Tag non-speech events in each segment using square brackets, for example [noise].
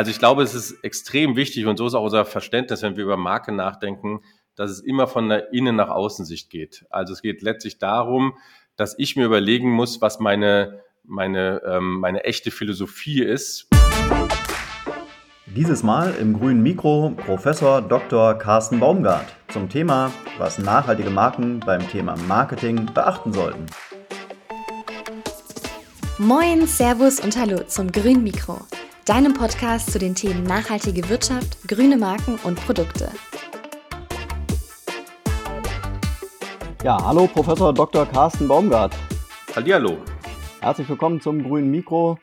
Also ich glaube, es ist extrem wichtig und so ist auch unser Verständnis, wenn wir über Marke nachdenken, dass es immer von der Innen nach Außensicht geht. Also es geht letztlich darum, dass ich mir überlegen muss, was meine, meine, ähm, meine echte Philosophie ist. Dieses Mal im grünen Mikro Professor Dr. Carsten Baumgart zum Thema, was nachhaltige Marken beim Thema Marketing beachten sollten. Moin, Servus und Hallo zum grünen Mikro, deinem Podcast zu den Themen nachhaltige Wirtschaft, grüne Marken und Produkte. Ja, hallo Professor Dr. Carsten Baumgart. Hallihallo. Herzlich willkommen zum grünen Mikro.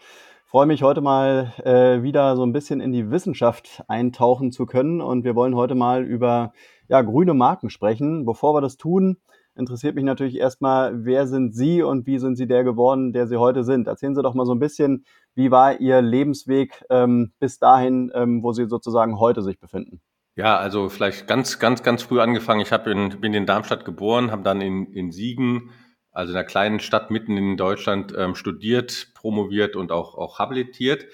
Ich freue mich heute mal äh, wieder so ein bisschen in die Wissenschaft eintauchen zu können und wir wollen heute mal über ja, grüne Marken sprechen. Bevor wir das tun, interessiert mich natürlich erstmal, wer sind Sie und wie sind Sie der geworden, der Sie heute sind? Erzählen Sie doch mal so ein bisschen, wie war Ihr Lebensweg ähm, bis dahin, ähm, wo Sie sozusagen heute sich befinden? Ja, also vielleicht ganz, ganz, ganz früh angefangen. Ich habe in, bin in Darmstadt geboren, habe dann in, in Siegen also in einer kleinen Stadt mitten in Deutschland ähm, studiert, promoviert und auch, auch habilitiert.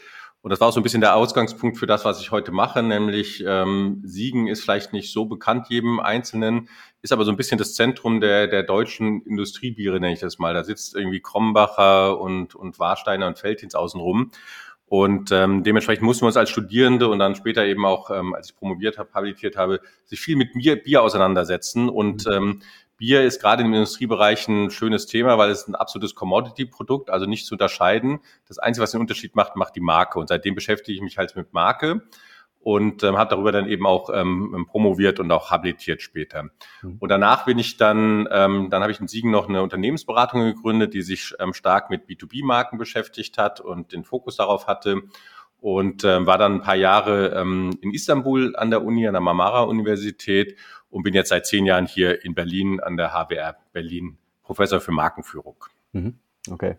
Und das war auch so ein bisschen der Ausgangspunkt für das, was ich heute mache, nämlich ähm, Siegen ist vielleicht nicht so bekannt jedem Einzelnen, ist aber so ein bisschen das Zentrum der, der deutschen Industriebiere, nenne ich das mal. Da sitzt irgendwie Krombacher und, und Warsteiner und Feldhins außenrum. Und ähm, dementsprechend mussten wir uns als Studierende und dann später eben auch, ähm, als ich promoviert habe, habilitiert habe, sich viel mit Bier, Bier auseinandersetzen. Und ähm, Bier ist gerade im Industriebereich ein schönes Thema, weil es ein absolutes Commodity-Produkt, also nicht zu unterscheiden. Das Einzige, was den Unterschied macht, macht die Marke. Und seitdem beschäftige ich mich halt mit Marke und ähm, habe darüber dann eben auch ähm, promoviert und auch habilitiert später. Mhm. Und danach bin ich dann, ähm, dann habe ich in Siegen noch eine Unternehmensberatung gegründet, die sich ähm, stark mit B2B-Marken beschäftigt hat und den Fokus darauf hatte und ähm, war dann ein paar Jahre ähm, in Istanbul an der Uni, an der Marmara-Universität und bin jetzt seit zehn Jahren hier in Berlin an der HWR Berlin Professor für Markenführung. Mhm. Okay.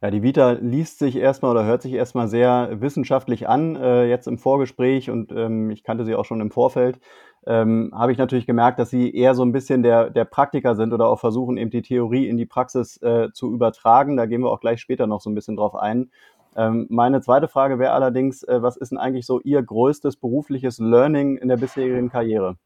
Ja, die Vita liest sich erstmal oder hört sich erstmal sehr wissenschaftlich an, äh, jetzt im Vorgespräch und ähm, ich kannte sie auch schon im Vorfeld. Ähm, habe ich natürlich gemerkt, dass sie eher so ein bisschen der, der Praktiker sind oder auch versuchen, eben die Theorie in die Praxis äh, zu übertragen. Da gehen wir auch gleich später noch so ein bisschen drauf ein. Ähm, meine zweite Frage wäre allerdings, äh, was ist denn eigentlich so Ihr größtes berufliches Learning in der bisherigen Karriere?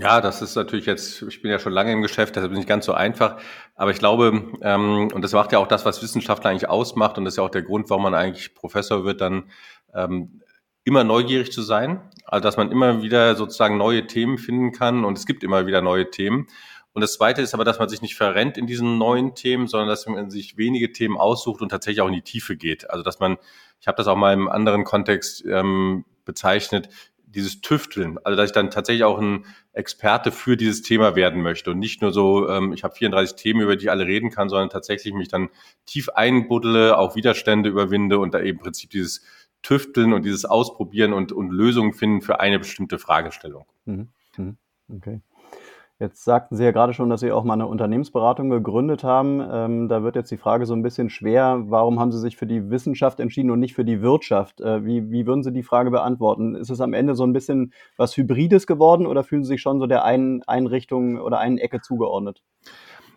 Ja, das ist natürlich jetzt, ich bin ja schon lange im Geschäft, deshalb nicht ganz so einfach. Aber ich glaube, ähm, und das macht ja auch das, was Wissenschaftler eigentlich ausmacht, und das ist ja auch der Grund, warum man eigentlich Professor wird, dann ähm, immer neugierig zu sein. Also dass man immer wieder sozusagen neue Themen finden kann und es gibt immer wieder neue Themen. Und das Zweite ist aber, dass man sich nicht verrennt in diesen neuen Themen, sondern dass man sich wenige Themen aussucht und tatsächlich auch in die Tiefe geht. Also dass man, ich habe das auch mal im anderen Kontext ähm, bezeichnet, dieses Tüfteln, also dass ich dann tatsächlich auch ein Experte für dieses Thema werden möchte und nicht nur so, ähm, ich habe 34 Themen, über die ich alle reden kann, sondern tatsächlich mich dann tief einbuddle, auch Widerstände überwinde und da eben im Prinzip dieses Tüfteln und dieses Ausprobieren und, und Lösungen finden für eine bestimmte Fragestellung. Mhm. mhm. Okay. Jetzt sagten Sie ja gerade schon, dass Sie auch mal eine Unternehmensberatung gegründet haben. Ähm, da wird jetzt die Frage so ein bisschen schwer, warum haben Sie sich für die Wissenschaft entschieden und nicht für die Wirtschaft? Äh, wie, wie würden Sie die Frage beantworten? Ist es am Ende so ein bisschen was Hybrides geworden oder fühlen Sie sich schon so der einen Einrichtung oder einen Ecke zugeordnet?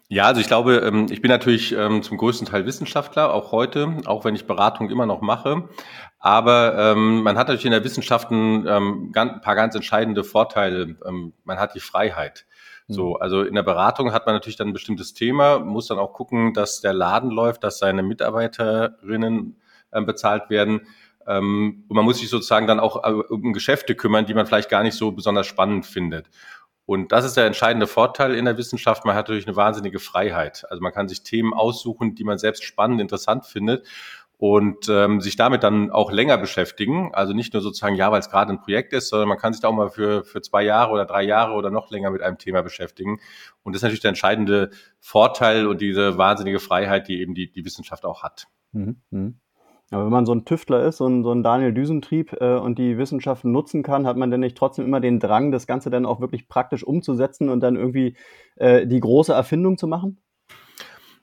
Ja, also ich glaube, ähm, ich bin natürlich ähm, zum größten Teil Wissenschaftler, auch heute, auch wenn ich Beratung immer noch mache. Aber ähm, man hat natürlich in der Wissenschaft ein, ein paar ganz entscheidende Vorteile. Man hat die Freiheit. So, mhm. also in der Beratung hat man natürlich dann ein bestimmtes Thema, muss dann auch gucken, dass der Laden läuft, dass seine Mitarbeiterinnen äh, bezahlt werden. Ähm, und man muss sich sozusagen dann auch äh, um Geschäfte kümmern, die man vielleicht gar nicht so besonders spannend findet. Und das ist der entscheidende Vorteil in der Wissenschaft. Man hat natürlich eine wahnsinnige Freiheit. Also man kann sich Themen aussuchen, die man selbst spannend, interessant findet und ähm, sich damit dann auch länger beschäftigen. Also nicht nur sozusagen, ja, weil es gerade ein Projekt ist, sondern man kann sich da auch mal für, für zwei Jahre oder drei Jahre oder noch länger mit einem Thema beschäftigen. Und das ist natürlich der entscheidende Vorteil und diese wahnsinnige Freiheit, die eben die, die Wissenschaft auch hat. Mhm. mhm. Aber wenn man so ein Tüftler ist, so ein, so ein Daniel Düsentrieb äh, und die Wissenschaft nutzen kann, hat man denn nicht trotzdem immer den Drang, das Ganze dann auch wirklich praktisch umzusetzen und dann irgendwie äh, die große Erfindung zu machen?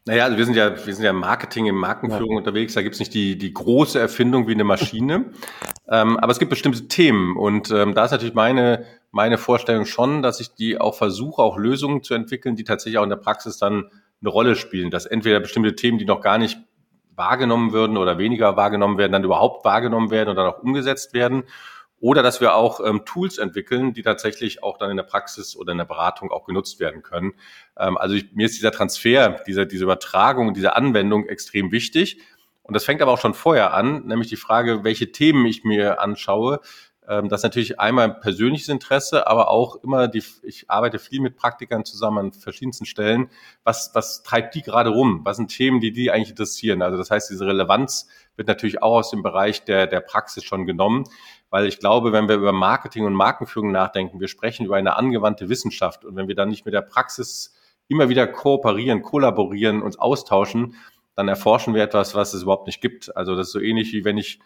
Naja, also wir sind ja, wir sind ja im Marketing, im Markenführung ja. unterwegs. Da gibt's nicht die, die große Erfindung wie eine Maschine. ähm, aber es gibt bestimmte Themen. Und ähm, da ist natürlich meine, meine Vorstellung schon, dass ich die auch versuche, auch Lösungen zu entwickeln, die tatsächlich auch in der Praxis dann eine Rolle spielen. Dass entweder bestimmte Themen, die noch gar nicht wahrgenommen würden oder weniger wahrgenommen werden, dann überhaupt wahrgenommen werden und dann auch umgesetzt werden. Oder dass wir auch ähm, Tools entwickeln, die tatsächlich auch dann in der Praxis oder in der Beratung auch genutzt werden können. Ähm, also ich, mir ist dieser Transfer, diese, diese Übertragung, diese Anwendung extrem wichtig. Und das fängt aber auch schon vorher an, nämlich die Frage, welche Themen ich mir anschaue. Ähm, das ist natürlich einmal persönliches Interesse, aber auch immer die, ich arbeite viel mit Praktikern zusammen an verschiedensten Stellen. Was, was treibt die gerade rum? Was sind Themen, die die eigentlich interessieren? Also das heißt, diese Relevanz wird natürlich auch aus dem Bereich der, der Praxis schon genommen weil ich glaube, wenn wir über Marketing und Markenführung nachdenken, wir sprechen über eine angewandte Wissenschaft und wenn wir dann nicht mit der Praxis immer wieder kooperieren, kollaborieren, uns austauschen, dann erforschen wir etwas, was es überhaupt nicht gibt. Also das ist so ähnlich wie wenn ich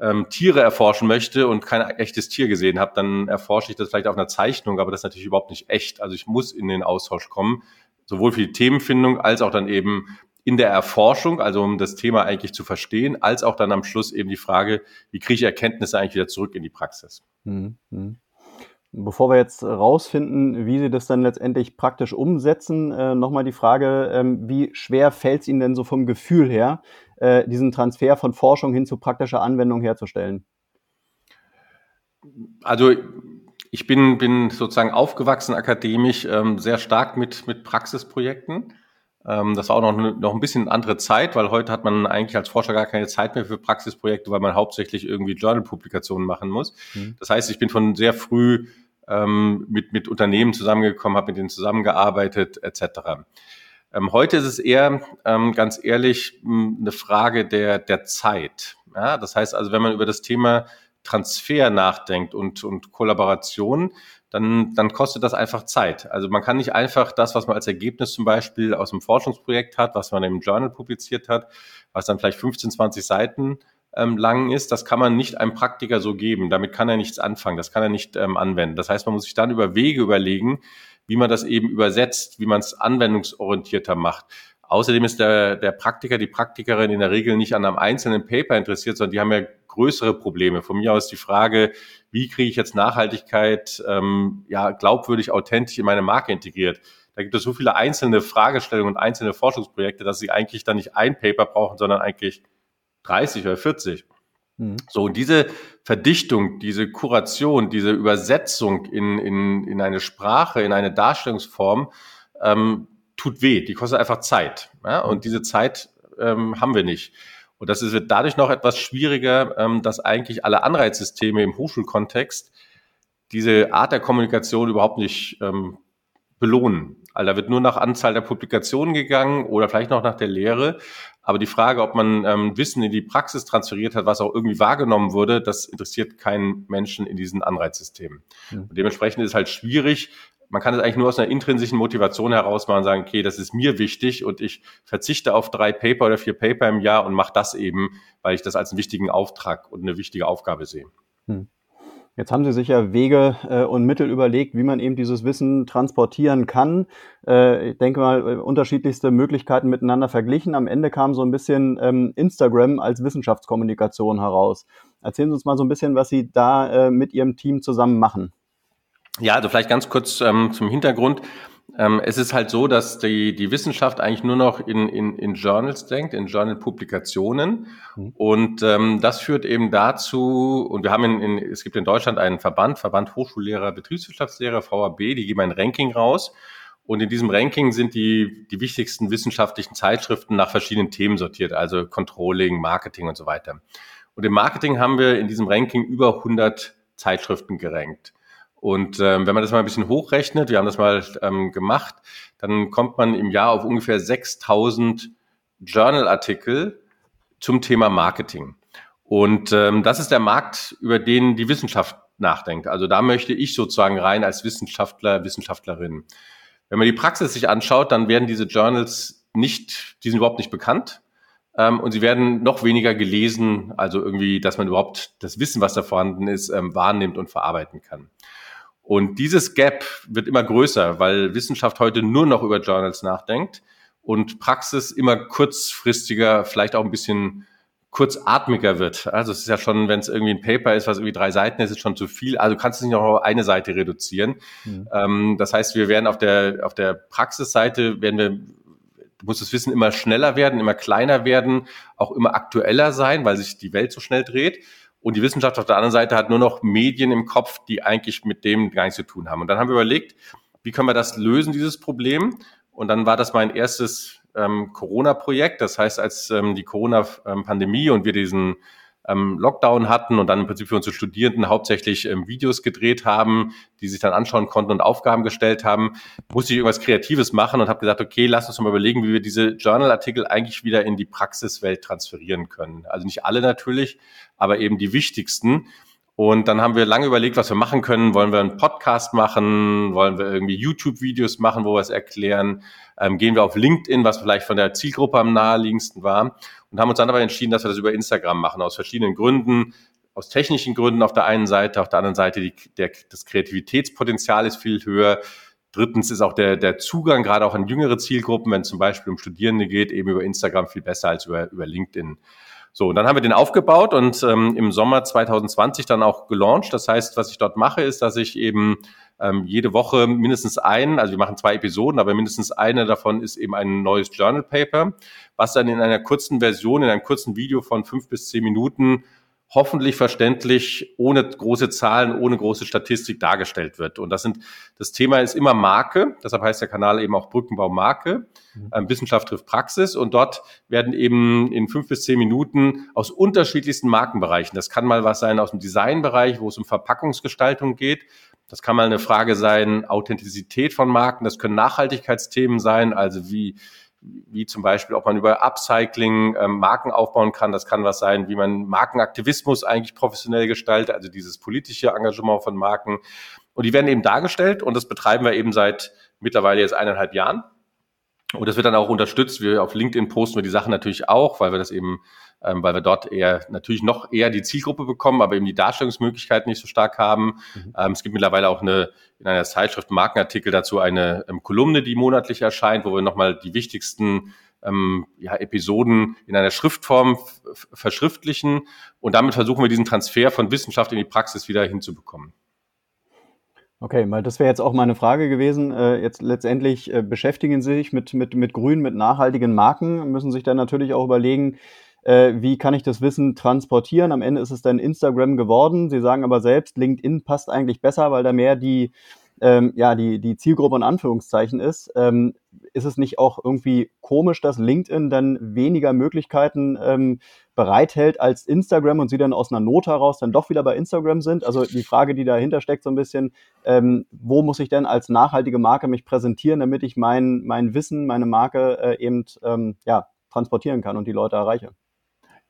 ähm, Tiere erforschen möchte und kein echtes Tier gesehen habe, dann erforsche ich das vielleicht auf einer Zeichnung, aber das ist natürlich überhaupt nicht echt. Also ich muss in den Austausch kommen, sowohl für die Themenfindung als auch dann eben in der Erforschung, also um das Thema eigentlich zu verstehen, als auch dann am Schluss eben die Frage, wie kriege ich Erkenntnisse eigentlich wieder zurück in die Praxis. Mhm. Bevor wir jetzt rausfinden, wie Sie das dann letztendlich praktisch umsetzen, äh, nochmal die Frage, ähm, wie schwer fällt es Ihnen denn so vom Gefühl her, äh, diesen Transfer von Forschung hin zu praktischer Anwendung herzustellen? Also ich bin, bin sozusagen aufgewachsen akademisch, ähm, sehr stark mit, mit Praxisprojekten. Ähm, das war auch noch, noch ein bisschen andere Zeit, weil heute hat man eigentlich als Forscher gar keine Zeit mehr für Praxisprojekte, weil man hauptsächlich irgendwie Journal-Publikationen machen muss. Mhm. Das heißt, ich bin von sehr früh ähm, mit, mit Unternehmen zusammengekommen, habe mit denen zusammengearbeitet etc. Ähm, heute ist es eher, ähm, ganz ehrlich, eine Frage der, der Zeit. Ja, das heißt also, wenn man über das Thema Transfer nachdenkt und, und Kollaboration, dann, dann kostet das einfach Zeit. Also man kann nicht einfach das, was man als Ergebnis zum Beispiel aus einem Forschungsprojekt hat, was man im Journal publiziert hat, was dann vielleicht 15, 20 Seiten ähm, lang ist, das kann man nicht einem Praktiker so geben. Damit kann er nichts anfangen, das kann er nicht ähm, anwenden. Das heißt, man muss sich dann über Wege überlegen, wie man das eben übersetzt, wie man es anwendungsorientierter macht. Außerdem ist der, der Praktiker, die Praktikerin in der Regel nicht an einem einzelnen Paper interessiert, sondern die haben ja größere Probleme. Von mir aus die Frage, wie kriege ich jetzt Nachhaltigkeit ähm, ja glaubwürdig, authentisch in meine Marke integriert? Da gibt es so viele einzelne Fragestellungen und einzelne Forschungsprojekte, dass sie eigentlich dann nicht ein Paper brauchen, sondern eigentlich 30 oder 40. Mhm. So, und diese Verdichtung, diese Kuration, diese Übersetzung in, in, in eine Sprache, in eine Darstellungsform, ähm, tut weh, die kostet einfach Zeit. Ja? Und mhm. diese Zeit ähm, haben wir nicht. Und das ist, wird dadurch noch etwas schwieriger, ähm, dass eigentlich alle Anreizsysteme im Hochschulkontext diese Art der Kommunikation überhaupt nicht ähm, belohnen. Also da wird nur nach Anzahl der Publikationen gegangen oder vielleicht noch nach der Lehre. Aber die Frage, ob man ähm, Wissen in die Praxis transferiert hat, was auch irgendwie wahrgenommen wurde, das interessiert keinen Menschen in diesen Anreizsystemen. Mhm. Und dementsprechend ist es halt schwierig, man kann es eigentlich nur aus einer intrinsischen Motivation heraus machen und sagen, okay, das ist mir wichtig und ich verzichte auf drei Paper oder vier Paper im Jahr und mache das eben, weil ich das als einen wichtigen Auftrag und eine wichtige Aufgabe sehe. Hm. Jetzt haben Sie sich ja Wege äh, und Mittel überlegt, wie man eben dieses Wissen transportieren kann. Äh, ich denke mal, äh, unterschiedlichste Möglichkeiten miteinander verglichen. Am Ende kam so ein bisschen ähm, Instagram als Wissenschaftskommunikation heraus. Erzählen Sie uns mal so ein bisschen, was Sie da mit Ihrem Team zusammen machen. Ja, also vielleicht ganz kurz ähm, zum Hintergrund. Ähm, es ist halt so, dass die, die Wissenschaft eigentlich nur noch in, in, in Journals denkt, in Journal-Publikationen. Mhm. Und ähm, das führt eben dazu, und wir haben in, in, es gibt in Deutschland einen Verband, Verband Hochschullehrer, Betriebswirtschaftslehrer, VAB, die geben ein Ranking raus. Und in diesem Ranking sind die, die wichtigsten wissenschaftlichen Zeitschriften nach verschiedenen Themen sortiert, also Controlling, Marketing und so weiter. Und im Marketing haben wir in diesem Ranking über 100 Zeitschriften gerankt. Und ähm, wenn man das mal ein bisschen hochrechnet, wir haben das mal ähm, gemacht, dann kommt man im Jahr auf ungefähr 6000 Journal-Artikel zum Thema Marketing. Und ähm, das ist der Markt, über den die Wissenschaft nachdenkt. Also da möchte ich sozusagen rein als Wissenschaftler, Wissenschaftlerin. Wenn man die Praxis sich anschaut, dann werden diese Journals nicht, die sind überhaupt nicht bekannt. Ähm, und sie werden noch weniger gelesen, also irgendwie, dass man überhaupt das Wissen, was da vorhanden ist, ähm, wahrnimmt und verarbeiten kann. Und dieses Gap wird immer größer, weil Wissenschaft heute nur noch über Journals nachdenkt und Praxis immer kurzfristiger, vielleicht auch ein bisschen kurzatmiger wird. Also es ist ja schon, wenn es irgendwie ein Paper ist, was irgendwie drei Seiten ist, ist schon zu viel. Also du kannst es nicht noch auf eine Seite reduzieren. Mhm. Ähm, das heißt, wir werden auf der, auf der Praxisseite werden wir muss das Wissen immer schneller werden, immer kleiner werden, auch immer aktueller sein, weil sich die Welt so schnell dreht. Und die Wissenschaft auf der anderen Seite hat nur noch Medien im Kopf, die eigentlich mit dem gar nichts zu tun haben. Und dann haben wir überlegt, wie können wir das lösen, dieses Problem? Und dann war das mein erstes ähm, Corona-Projekt. Das heißt, als ähm, die Corona-Pandemie und wir diesen ähm, Lockdown hatten und dann im Prinzip für unsere Studierenden hauptsächlich ähm, Videos gedreht haben, die sich dann anschauen konnten und Aufgaben gestellt haben, musste ich irgendwas Kreatives machen und habe gesagt, okay, lass uns mal überlegen, wie wir diese Journal-Artikel eigentlich wieder in die Praxiswelt transferieren können. Also nicht alle natürlich, aber eben die wichtigsten. Und dann haben wir lange überlegt, was wir machen können. Wollen wir einen Podcast machen? Wollen wir irgendwie YouTube-Videos machen, wo wir es erklären? Ähm, gehen wir auf LinkedIn, was vielleicht von der Zielgruppe am naheliegendsten war? Und haben uns dann aber entschieden, dass wir das über Instagram machen, aus verschiedenen Gründen. Aus technischen Gründen auf der einen Seite, auf der anderen Seite die, der, das Kreativitätspotenzial ist viel höher. Drittens ist auch der, der Zugang, gerade auch an jüngere Zielgruppen, wenn es zum Beispiel um Studierende geht, eben über Instagram viel besser als über, über LinkedIn. So, dann haben wir den aufgebaut und ähm, im Sommer 2020 dann auch gelauncht. Das heißt, was ich dort mache, ist, dass ich eben ähm, jede Woche mindestens einen, also wir machen zwei Episoden, aber mindestens eine davon ist eben ein neues Journal Paper, was dann in einer kurzen Version, in einem kurzen Video von fünf bis zehn Minuten hoffentlich verständlich, ohne große Zahlen, ohne große Statistik dargestellt wird. Und das sind, das Thema ist immer Marke. Deshalb heißt der Kanal eben auch Brückenbau Marke. Mhm. Ähm, Wissenschaft trifft Praxis. Und dort werden eben in fünf bis zehn Minuten aus unterschiedlichsten Markenbereichen, das kann mal was sein aus dem Designbereich, wo es um Verpackungsgestaltung geht. Das kann mal eine Frage sein, Authentizität von Marken. Das können Nachhaltigkeitsthemen sein, also wie, wie zum Beispiel, ob man über Upcycling ähm, Marken aufbauen kann. Das kann was sein, wie man Markenaktivismus eigentlich professionell gestaltet, also dieses politische Engagement von Marken. Und die werden eben dargestellt und das betreiben wir eben seit mittlerweile jetzt eineinhalb Jahren. Und das wird dann auch unterstützt. Wir auf LinkedIn posten wir die Sachen natürlich auch, weil wir das eben, ähm, weil wir dort eher natürlich noch eher die Zielgruppe bekommen, aber eben die Darstellungsmöglichkeiten nicht so stark haben. Mhm. Ähm, es gibt mittlerweile auch eine in einer Zeitschrift Markenartikel dazu eine ähm, Kolumne, die monatlich erscheint, wo wir nochmal die wichtigsten ähm, ja, Episoden in einer Schriftform verschriftlichen und damit versuchen wir diesen Transfer von Wissenschaft in die Praxis wieder hinzubekommen. Okay, weil das wäre jetzt auch meine Frage gewesen. Äh, jetzt letztendlich äh, beschäftigen Sie sich mit, mit, mit grün, mit nachhaltigen Marken, müssen sich dann natürlich auch überlegen, äh, wie kann ich das Wissen transportieren. Am Ende ist es dann Instagram geworden. Sie sagen aber selbst, LinkedIn passt eigentlich besser, weil da mehr die, ähm, ja, die, die Zielgruppe in Anführungszeichen ist. Ähm, ist es nicht auch irgendwie komisch, dass LinkedIn dann weniger Möglichkeiten ähm, bereithält als Instagram und sie dann aus einer Not heraus dann doch wieder bei Instagram sind? Also die Frage, die dahinter steckt, so ein bisschen, ähm, wo muss ich denn als nachhaltige Marke mich präsentieren, damit ich mein, mein Wissen, meine Marke äh, eben ähm, ja, transportieren kann und die Leute erreiche?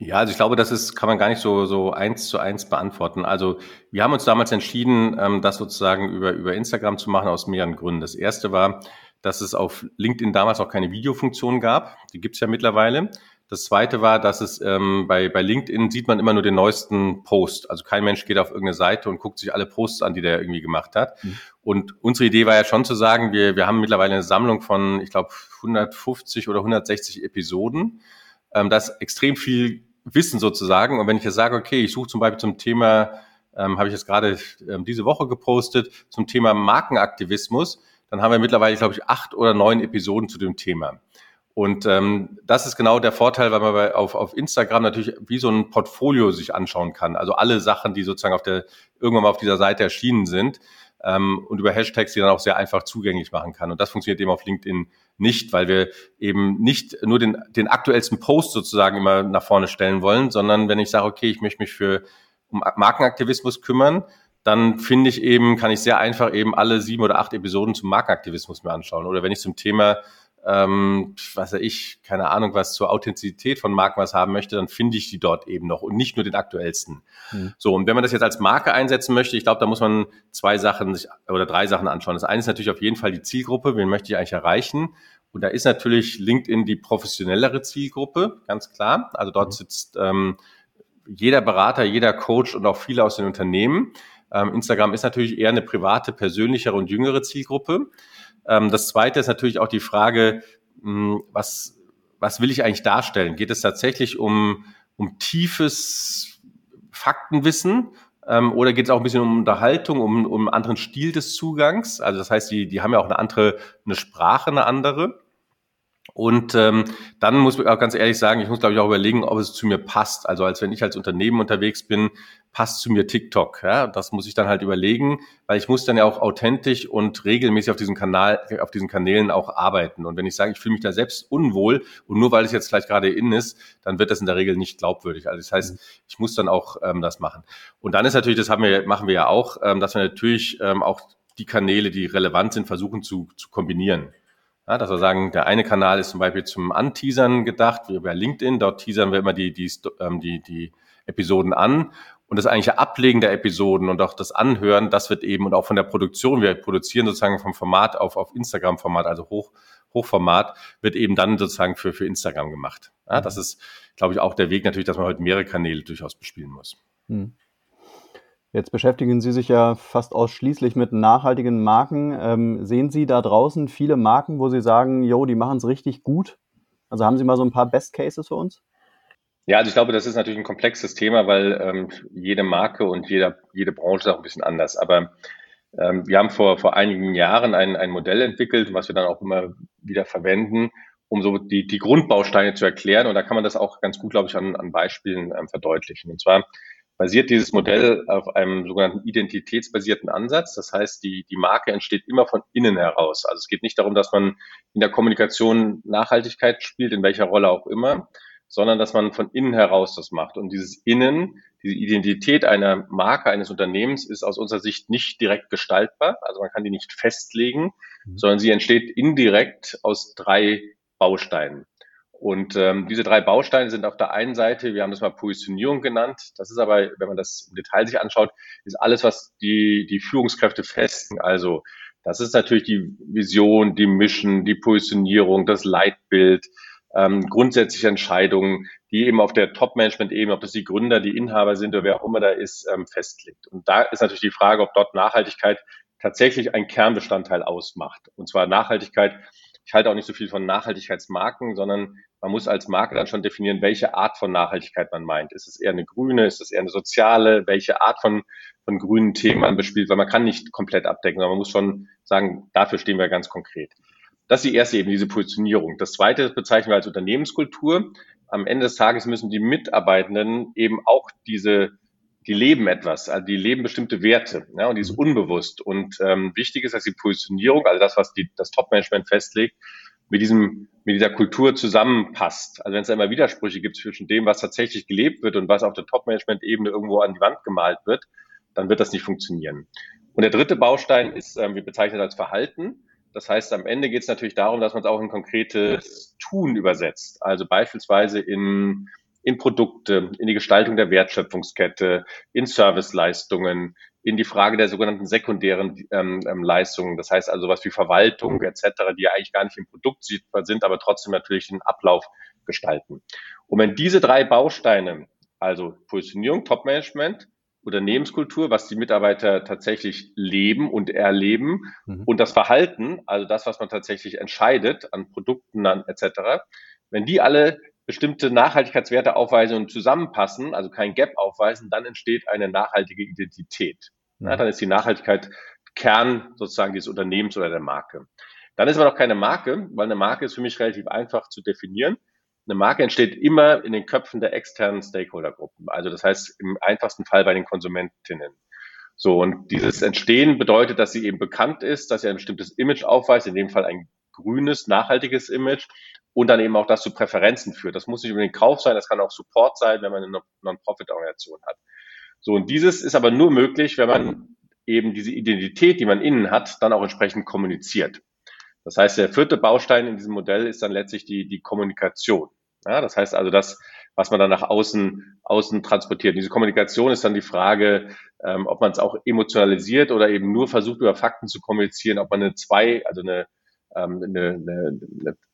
Ja, also ich glaube, das ist, kann man gar nicht so, so eins zu eins beantworten. Also wir haben uns damals entschieden, ähm, das sozusagen über, über Instagram zu machen aus mehreren Gründen. Das erste war, dass es auf LinkedIn damals auch keine Videofunktion gab. Die gibt's ja mittlerweile. Das zweite war, dass es ähm, bei, bei LinkedIn sieht man immer nur den neuesten Post. Also kein Mensch geht auf irgendeine Seite und guckt sich alle Posts an, die der irgendwie gemacht hat. Mhm. Und unsere Idee war ja schon zu sagen, wir, wir haben mittlerweile eine Sammlung von, ich glaube, 150 oder 160 Episoden. Ähm, das ist extrem viel Wissen sozusagen. Und wenn ich jetzt sage, okay, ich suche zum Beispiel zum Thema, ähm, habe ich jetzt gerade ähm, diese Woche gepostet, zum Thema Markenaktivismus, dann haben wir mittlerweile, glaube ich, acht oder neun Episoden zu dem Thema. Und ähm, das ist genau der Vorteil, weil man bei, auf, auf Instagram natürlich wie so ein Portfolio sich anschauen kann. Also alle Sachen, die sozusagen auf der irgendwann mal auf dieser Seite erschienen sind ähm, und über Hashtags die dann auch sehr einfach zugänglich machen kann. Und das funktioniert eben auf LinkedIn nicht, weil wir eben nicht nur den, den aktuellsten Post sozusagen immer nach vorne stellen wollen, sondern wenn ich sage, okay, ich möchte mich für um Markenaktivismus kümmern, dann finde ich eben, kann ich sehr einfach eben alle sieben oder acht Episoden zum Markenaktivismus mir anschauen. Oder wenn ich zum Thema ähm, was weiß ich, keine Ahnung, was zur Authentizität von Marken was haben möchte, dann finde ich die dort eben noch und nicht nur den aktuellsten. Mhm. So, und wenn man das jetzt als Marke einsetzen möchte, ich glaube, da muss man zwei Sachen sich, oder drei Sachen anschauen. Das eine ist natürlich auf jeden Fall die Zielgruppe, wen möchte ich eigentlich erreichen? Und da ist natürlich LinkedIn die professionellere Zielgruppe, ganz klar. Also dort mhm. sitzt ähm, jeder Berater, jeder Coach und auch viele aus den Unternehmen. Ähm, Instagram ist natürlich eher eine private, persönlichere und jüngere Zielgruppe. Ähm, das zweite ist natürlich auch die Frage, hm, was, was will ich eigentlich darstellen? Geht es tatsächlich um, um tiefes Faktenwissen ähm, oder geht es auch ein bisschen um Unterhaltung, um, um einen anderen Stil des Zugangs? Also das heißt, die, die haben ja auch eine andere, eine Sprache, eine andere. Und ähm, dann muss ich auch ganz ehrlich sagen, ich muss, glaube ich, auch überlegen, ob es zu mir passt. Also als wenn ich als Unternehmen unterwegs bin, passt zu mir TikTok. Ja? Das muss ich dann halt überlegen, weil ich muss dann ja auch authentisch und regelmäßig auf diesem Kanal, auf diesen Kanälen auch arbeiten. Und wenn ich sage, ich fühle mich da selbst unwohl und nur weil es jetzt vielleicht gerade in ist, dann wird das in der Regel nicht glaubwürdig. Also das heißt, ich muss dann auch ähm, das machen. Und dann ist natürlich, das haben wir, machen wir ja auch, ähm, dass wir natürlich ähm, auch die Kanäle, die relevant sind, versuchen zu, zu kombinieren. Ja, dass wir sagen, der eine Kanal ist zum Beispiel zum Anteasern gedacht, wie bei LinkedIn. Dort teasern wir immer die, die, ähm, die, die Episoden an. Und das eigentliche Ablegen der Episoden und auch das Anhören, das wird eben und auch von der Produktion, wir produzieren sozusagen vom Format auf, auf Instagram-Format, also Hoch, Hochformat, wird eben dann sozusagen für, für Instagram gemacht. Ja, das ist, glaube ich, auch der Weg natürlich, dass man heute mehrere Kanäle durchaus bespielen muss. Hm. Jetzt beschäftigen Sie sich ja fast ausschließlich mit nachhaltigen Marken. Ähm, sehen Sie da draußen viele Marken, wo Sie sagen, jo, die machen es richtig gut? Also haben Sie mal so ein paar Best Cases für uns? Ja, also ich glaube, das ist natürlich ein komplexes Thema, weil ähm, jede Marke und jeder, jede Branche ist auch ein bisschen anders. Aber ähm, wir haben vor, vor einigen Jahren ein, ein Modell entwickelt, was wir dann auch immer wieder verwenden, um so die, die Grundbausteine zu erklären. Und da kann man das auch ganz gut, glaube ich, an, an Beispielen ähm, verdeutlichen. Und zwar basiert dieses Modell auf einem sogenannten identitätsbasierten Ansatz. Das heißt, die, die Marke entsteht immer von innen heraus. Also es geht nicht darum, dass man in der Kommunikation Nachhaltigkeit spielt, in welcher Rolle auch immer, sondern dass man von innen heraus das macht. Und dieses Innen, diese Identität einer Marke, eines Unternehmens ist aus unserer Sicht nicht direkt gestaltbar. Also man kann die nicht festlegen, mhm. sondern sie entsteht indirekt aus drei Bausteinen. Und ähm, diese drei Bausteine sind auf der einen Seite, wir haben das mal Positionierung genannt. Das ist aber, wenn man das im Detail sich anschaut, ist alles, was die, die Führungskräfte festen. Also das ist natürlich die Vision, die Mission, die Positionierung, das Leitbild, ähm, grundsätzliche Entscheidungen, die eben auf der Top-Management-Ebene, ob das die Gründer, die Inhaber sind oder wer auch immer da ist, ähm, festlegt. Und da ist natürlich die Frage, ob dort Nachhaltigkeit tatsächlich ein Kernbestandteil ausmacht. Und zwar Nachhaltigkeit ich halte auch nicht so viel von Nachhaltigkeitsmarken, sondern man muss als Marke dann schon definieren, welche Art von Nachhaltigkeit man meint. Ist es eher eine grüne, ist es eher eine soziale, welche Art von, von grünen Themen man bespielt, weil man kann nicht komplett abdecken, sondern man muss schon sagen, dafür stehen wir ganz konkret. Das ist die erste Ebene, diese Positionierung. Das zweite bezeichnen wir als Unternehmenskultur. Am Ende des Tages müssen die Mitarbeitenden eben auch diese die leben etwas, also die leben bestimmte Werte, ja, und die ist unbewusst. Und ähm, wichtig ist, dass die Positionierung, also das, was die, das Top-Management festlegt, mit diesem, mit dieser Kultur zusammenpasst. Also wenn es da immer Widersprüche gibt zwischen dem, was tatsächlich gelebt wird und was auf der Top-Management-Ebene irgendwo an die Wand gemalt wird, dann wird das nicht funktionieren. Und der dritte Baustein ist, ähm, wir bezeichnen als Verhalten. Das heißt, am Ende geht es natürlich darum, dass man es auch in konkretes Tun übersetzt. Also beispielsweise in in Produkte, in die Gestaltung der Wertschöpfungskette, in Serviceleistungen, in die Frage der sogenannten sekundären ähm, ähm, Leistungen. Das heißt also was wie Verwaltung etc., die ja eigentlich gar nicht im Produkt sichtbar sind, aber trotzdem natürlich den Ablauf gestalten. Und wenn diese drei Bausteine, also Positionierung, Top-Management, Unternehmenskultur, was die Mitarbeiter tatsächlich leben und erleben mhm. und das Verhalten, also das, was man tatsächlich entscheidet an Produkten an, etc., wenn die alle bestimmte Nachhaltigkeitswerte aufweisen und zusammenpassen, also kein Gap aufweisen, dann entsteht eine nachhaltige Identität. Ja, dann ist die Nachhaltigkeit Kern sozusagen dieses Unternehmens oder der Marke. Dann ist aber noch keine Marke, weil eine Marke ist für mich relativ einfach zu definieren. Eine Marke entsteht immer in den Köpfen der externen Stakeholdergruppen. Also das heißt im einfachsten Fall bei den Konsumentinnen. So, und dieses Entstehen bedeutet, dass sie eben bekannt ist, dass sie ein bestimmtes Image aufweist, in dem Fall ein grünes, nachhaltiges Image und dann eben auch das zu Präferenzen führt. Das muss nicht unbedingt Kauf sein, das kann auch Support sein, wenn man eine Non-Profit-Organisation hat. So, und dieses ist aber nur möglich, wenn man eben diese Identität, die man innen hat, dann auch entsprechend kommuniziert. Das heißt, der vierte Baustein in diesem Modell ist dann letztlich die, die Kommunikation. Ja, das heißt also das, was man dann nach außen, außen transportiert. Diese Kommunikation ist dann die Frage, ähm, ob man es auch emotionalisiert oder eben nur versucht, über Fakten zu kommunizieren, ob man eine zwei, also eine ähm, eine, eine,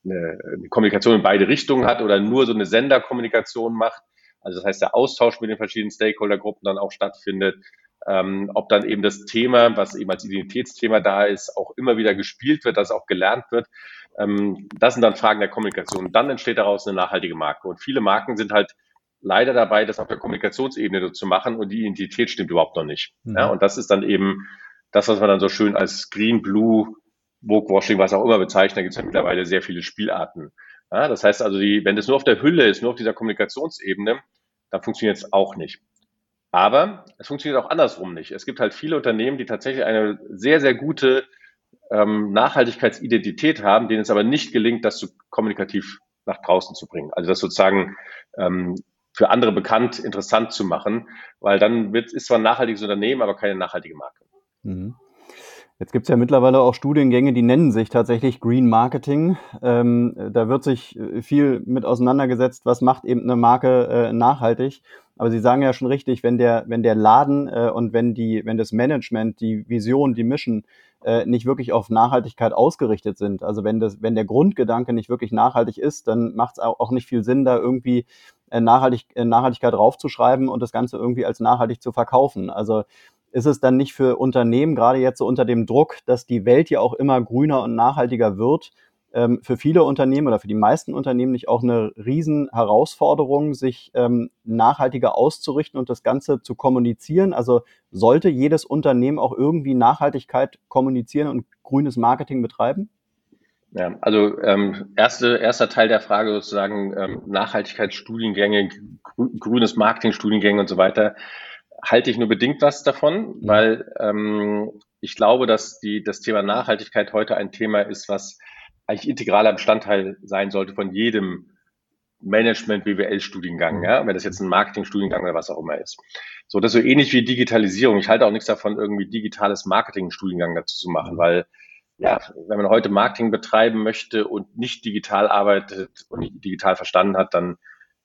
eine, eine Kommunikation in beide Richtungen hat oder nur so eine Senderkommunikation macht. Also das heißt, der Austausch mit den verschiedenen Stakeholdergruppen dann auch stattfindet. Ähm, ob dann eben das Thema, was eben als Identitätsthema da ist, auch immer wieder gespielt wird, dass auch gelernt wird. Ähm, das sind dann Fragen der Kommunikation. Dann entsteht daraus eine nachhaltige Marke. Und viele Marken sind halt leider dabei, das auf der Kommunikationsebene zu machen und die Identität stimmt überhaupt noch nicht. Mhm. Ja, und das ist dann eben das, was man dann so schön als Green, Blue, Wokewashing, was auch immer bezeichnen, da gibt es ja mittlerweile sehr viele Spielarten. Ja, das heißt also, die, wenn das nur auf der Hülle ist, nur auf dieser Kommunikationsebene, dann funktioniert es auch nicht. Aber es funktioniert auch andersrum nicht. Es gibt halt viele Unternehmen, die tatsächlich eine sehr, sehr gute ähm, Nachhaltigkeitsidentität haben, denen es aber nicht gelingt, das zu kommunikativ nach draußen zu bringen. Also das sozusagen ähm, für andere bekannt, interessant zu machen, weil dann wird, ist zwar ein nachhaltiges Unternehmen, aber keine nachhaltige Marke. Mhm. Jetzt gibt es ja mittlerweile auch Studiengänge, die nennen sich tatsächlich Green Marketing. Ähm, da wird sich äh, viel mit auseinandergesetzt, was macht eben eine Marke äh, nachhaltig. Aber Sie sagen ja schon richtig, wenn der, wenn der Laden äh, und wenn die, wenn das Management, die Vision, die Mission äh, nicht wirklich auf Nachhaltigkeit ausgerichtet sind, also wenn das, wenn der Grundgedanke nicht wirklich nachhaltig ist, dann macht es auch nicht viel Sinn, da irgendwie äh, Nachhaltig, äh, Nachhaltigkeit draufzuschreiben und das Ganze irgendwie als nachhaltig zu verkaufen. Also ist es dann nicht für Unternehmen, gerade jetzt so unter dem Druck, dass die Welt ja auch immer grüner und nachhaltiger wird, ähm, für viele Unternehmen oder für die meisten Unternehmen nicht auch eine riesen Herausforderung, sich ähm, nachhaltiger auszurichten und das Ganze zu kommunizieren? Also sollte jedes Unternehmen auch irgendwie Nachhaltigkeit kommunizieren und grünes Marketing betreiben? Ja, also ähm, erste, erster Teil der Frage sozusagen ähm, Nachhaltigkeitsstudiengänge, grünes Marketingstudiengänge und so weiter halte ich nur bedingt was davon, mhm. weil ähm, ich glaube, dass die, das Thema Nachhaltigkeit heute ein Thema ist, was eigentlich integraler Bestandteil sein sollte von jedem Management-BWL-Studiengang, mhm. ja, wenn das jetzt ein Marketing-Studiengang oder was auch immer ist. So, das ist so ähnlich wie Digitalisierung. Ich halte auch nichts davon, irgendwie digitales Marketing-Studiengang dazu zu machen, mhm. weil ja, wenn man heute Marketing betreiben möchte und nicht digital arbeitet und nicht digital verstanden hat, dann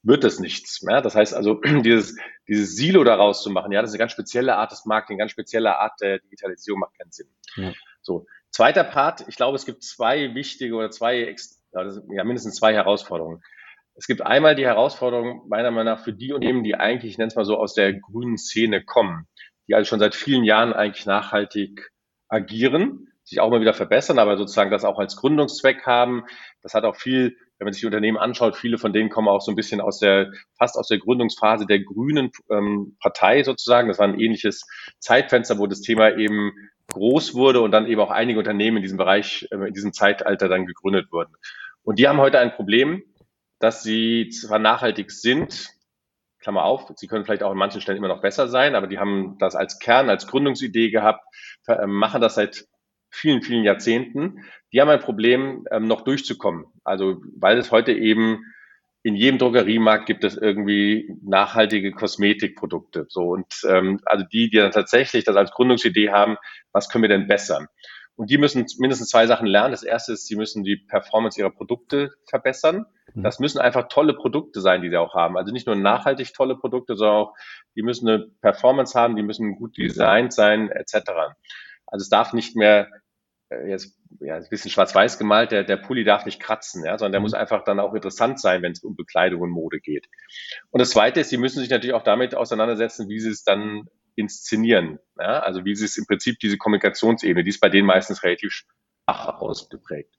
wird es nichts. Ja? Das heißt also, [clears throat] dieses, dieses Silo daraus zu machen, ja, das ist eine ganz spezielle Art des Marketing, ganz spezielle Art der Digitalisierung, macht keinen Sinn. Ja. So, zweiter Part, ich glaube, es gibt zwei wichtige oder zwei, ja, mindestens zwei Herausforderungen. Es gibt einmal die Herausforderung, meiner Meinung nach, für die Unternehmen, die eigentlich, ich nenne es mal so, aus der grünen Szene kommen, die also schon seit vielen Jahren eigentlich nachhaltig agieren, sich auch mal wieder verbessern, aber sozusagen das auch als Gründungszweck haben. Das hat auch viel wenn man sich die Unternehmen anschaut, viele von denen kommen auch so ein bisschen aus der, fast aus der Gründungsphase der Grünen ähm, Partei sozusagen. Das war ein ähnliches Zeitfenster, wo das Thema eben groß wurde und dann eben auch einige Unternehmen in diesem Bereich, äh, in diesem Zeitalter dann gegründet wurden. Und die haben heute ein Problem, dass sie zwar nachhaltig sind, Klammer auf, sie können vielleicht auch an manchen Stellen immer noch besser sein, aber die haben das als Kern, als Gründungsidee gehabt, äh, machen das seit vielen, vielen Jahrzehnten, die haben ein Problem, ähm, noch durchzukommen. Also weil es heute eben in jedem Drogeriemarkt gibt es irgendwie nachhaltige Kosmetikprodukte. So und ähm, also die, die dann tatsächlich das als Gründungsidee haben, was können wir denn besser? Und die müssen mindestens zwei Sachen lernen. Das erste ist, sie müssen die Performance ihrer Produkte verbessern. Mhm. Das müssen einfach tolle Produkte sein, die sie auch haben. Also nicht nur nachhaltig tolle Produkte, sondern auch, die müssen eine Performance haben, die müssen gut designt sein, etc. Also es darf nicht mehr jetzt ja, ein bisschen schwarz-weiß gemalt, der, der Pulli darf nicht kratzen, ja, sondern der mhm. muss einfach dann auch interessant sein, wenn es um Bekleidung und Mode geht. Und das Zweite ist, sie müssen sich natürlich auch damit auseinandersetzen, wie sie es dann inszenieren. Ja? Also wie sie es im Prinzip diese Kommunikationsebene, die ist bei denen meistens relativ schwach ausgeprägt.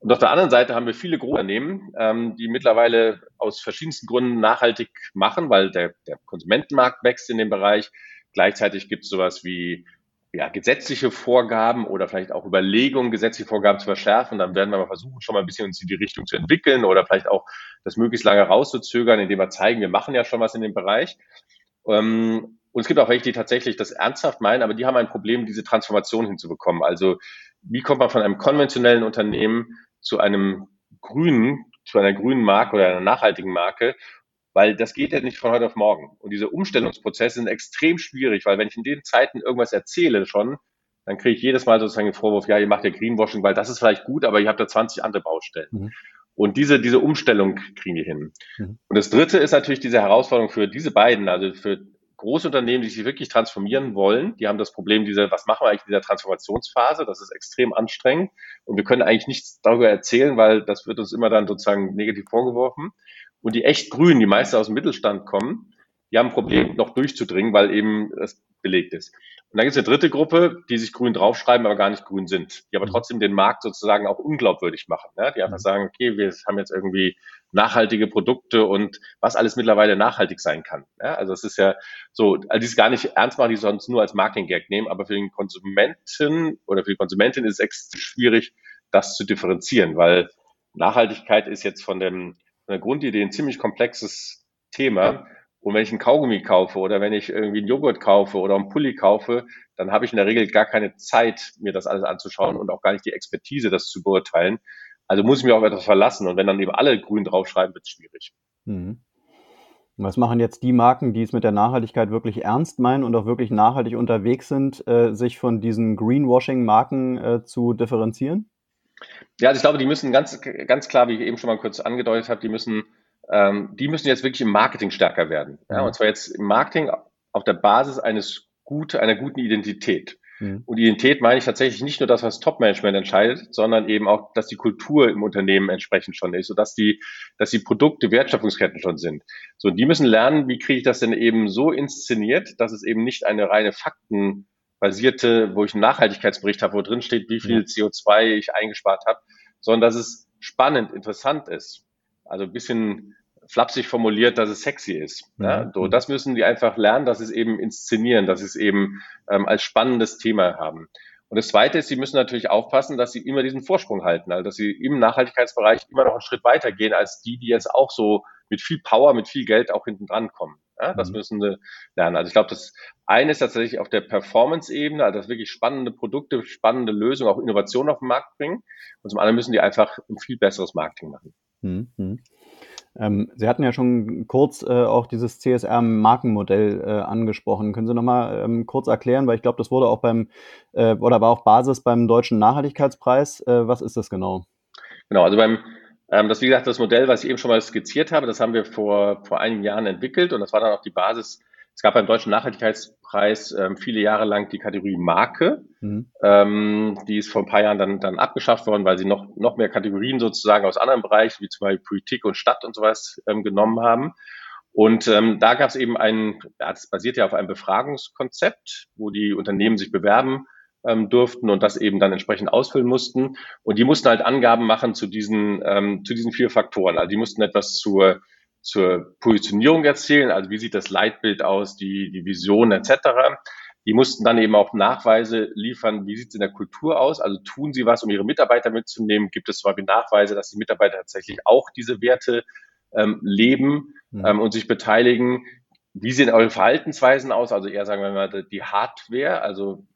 Und auf der anderen Seite haben wir viele große Unternehmen, ähm, die mittlerweile aus verschiedensten Gründen nachhaltig machen, weil der, der Konsumentenmarkt wächst in dem Bereich. Gleichzeitig gibt es sowas wie ja, gesetzliche Vorgaben oder vielleicht auch Überlegungen, gesetzliche Vorgaben zu verschärfen. Dann werden wir mal versuchen, schon mal ein bisschen uns in die Richtung zu entwickeln oder vielleicht auch das möglichst lange rauszuzögern, indem wir zeigen, wir machen ja schon was in dem Bereich. Ähm, und es gibt auch welche, die tatsächlich das ernsthaft meinen, aber die haben ein Problem, diese Transformation hinzubekommen. Also wie kommt man von einem konventionellen Unternehmen zu einem grünen, zu einer grünen Marke oder einer nachhaltigen Marke weil das geht ja nicht von heute auf morgen. Und diese Umstellungsprozesse sind extrem schwierig, weil wenn ich in den Zeiten irgendwas erzähle schon, dann kriege ich jedes Mal sozusagen den Vorwurf, ja, ihr macht ja Greenwashing, weil das ist vielleicht gut, aber ihr habt da 20 andere Baustellen. Mhm. Und diese, diese Umstellung kriegen wir hin. Mhm. Und das dritte ist natürlich diese Herausforderung für diese beiden, also für große Unternehmen, die sich wirklich transformieren wollen, die haben das Problem, diese, was machen wir eigentlich in dieser Transformationsphase? Das ist extrem anstrengend und wir können eigentlich nichts darüber erzählen, weil das wird uns immer dann sozusagen negativ vorgeworfen. Und die echt Grünen, die meist aus dem Mittelstand kommen, die haben ein Problem, noch durchzudringen, weil eben es belegt ist. Und dann gibt es eine dritte Gruppe, die sich grün draufschreiben, aber gar nicht grün sind, die aber mhm. trotzdem den Markt sozusagen auch unglaubwürdig machen. Ne? Die einfach mhm. sagen, okay, wir haben jetzt irgendwie nachhaltige Produkte und was alles mittlerweile nachhaltig sein kann. Ja? Also es ist ja so, also die es gar nicht ernst machen, die sonst nur als Marketing-Gag nehmen, aber für den Konsumenten oder für die Konsumentin ist es extrem schwierig, das zu differenzieren, weil Nachhaltigkeit ist jetzt von, dem, von der Grundidee ein ziemlich komplexes Thema. Und wenn ich einen Kaugummi kaufe oder wenn ich irgendwie einen Joghurt kaufe oder einen Pulli kaufe, dann habe ich in der Regel gar keine Zeit, mir das alles anzuschauen und auch gar nicht die Expertise, das zu beurteilen. Also muss ich mich auf etwas verlassen. Und wenn dann eben alle grün draufschreiben, wird es schwierig. Mhm. Was machen jetzt die Marken, die es mit der Nachhaltigkeit wirklich ernst meinen und auch wirklich nachhaltig unterwegs sind, äh, sich von diesen Greenwashing-Marken äh, zu differenzieren? Ja, also ich glaube, die müssen ganz, ganz klar, wie ich eben schon mal kurz angedeutet habe, die müssen, ähm, die müssen jetzt wirklich im Marketing stärker werden. Ja, mhm. und zwar jetzt im Marketing auf der Basis eines gut, einer guten Identität. Mhm. Und Identität meine ich tatsächlich nicht nur das, was Top-Management entscheidet, sondern eben auch, dass die Kultur im Unternehmen entsprechend schon ist, sodass die, dass die Produkte Wertschöpfungsketten schon sind. So, und die müssen lernen, wie kriege ich das denn eben so inszeniert, dass es eben nicht eine reine Fakten basierte, wo ich einen Nachhaltigkeitsbericht habe, wo drin steht, wie viel CO2 ich eingespart habe, sondern dass es spannend, interessant ist. Also ein bisschen flapsig formuliert, dass es sexy ist. Ja, so, das müssen die einfach lernen, dass sie es eben inszenieren, dass sie es eben ähm, als spannendes Thema haben. Und das Zweite ist, sie müssen natürlich aufpassen, dass sie immer diesen Vorsprung halten, also dass sie im Nachhaltigkeitsbereich immer noch einen Schritt weiter gehen als die, die jetzt auch so mit viel Power, mit viel Geld auch hinten dran kommen. Ja, das mhm. müssen sie lernen. Also ich glaube, das eine ist tatsächlich auf der Performance-Ebene, also dass wirklich spannende Produkte, spannende Lösungen, auch Innovationen auf den Markt bringen. Und zum anderen müssen die einfach ein viel besseres Marketing machen. Mhm. Ähm, Sie hatten ja schon kurz äh, auch dieses CSR-Markenmodell äh, angesprochen. Können Sie nochmal ähm, kurz erklären, weil ich glaube, das wurde auch beim äh, oder war auch Basis beim Deutschen Nachhaltigkeitspreis. Äh, was ist das genau? Genau, also beim ähm, das wie gesagt das Modell, was ich eben schon mal skizziert habe, das haben wir vor vor einigen Jahren entwickelt und das war dann auch die Basis es gab beim Deutschen Nachhaltigkeitspreis ähm, viele Jahre lang die Kategorie Marke. Mhm. Ähm, die ist vor ein paar Jahren dann, dann abgeschafft worden, weil sie noch, noch mehr Kategorien sozusagen aus anderen Bereichen, wie zum Beispiel Politik und Stadt und sowas, ähm, genommen haben. Und ähm, da gab es eben ein, ja, das basiert ja auf einem Befragungskonzept, wo die Unternehmen sich bewerben ähm, durften und das eben dann entsprechend ausfüllen mussten. Und die mussten halt Angaben machen zu diesen, ähm, zu diesen vier Faktoren. Also die mussten etwas zur zur Positionierung erzählen, also wie sieht das Leitbild aus, die, die Vision etc. Die mussten dann eben auch Nachweise liefern, wie sieht es in der Kultur aus, also tun sie was, um ihre Mitarbeiter mitzunehmen, gibt es zum Beispiel Nachweise, dass die Mitarbeiter tatsächlich auch diese Werte ähm, leben mhm. ähm, und sich beteiligen. Wie sehen eure Verhaltensweisen aus? Also eher sagen wir mal die Hardware, also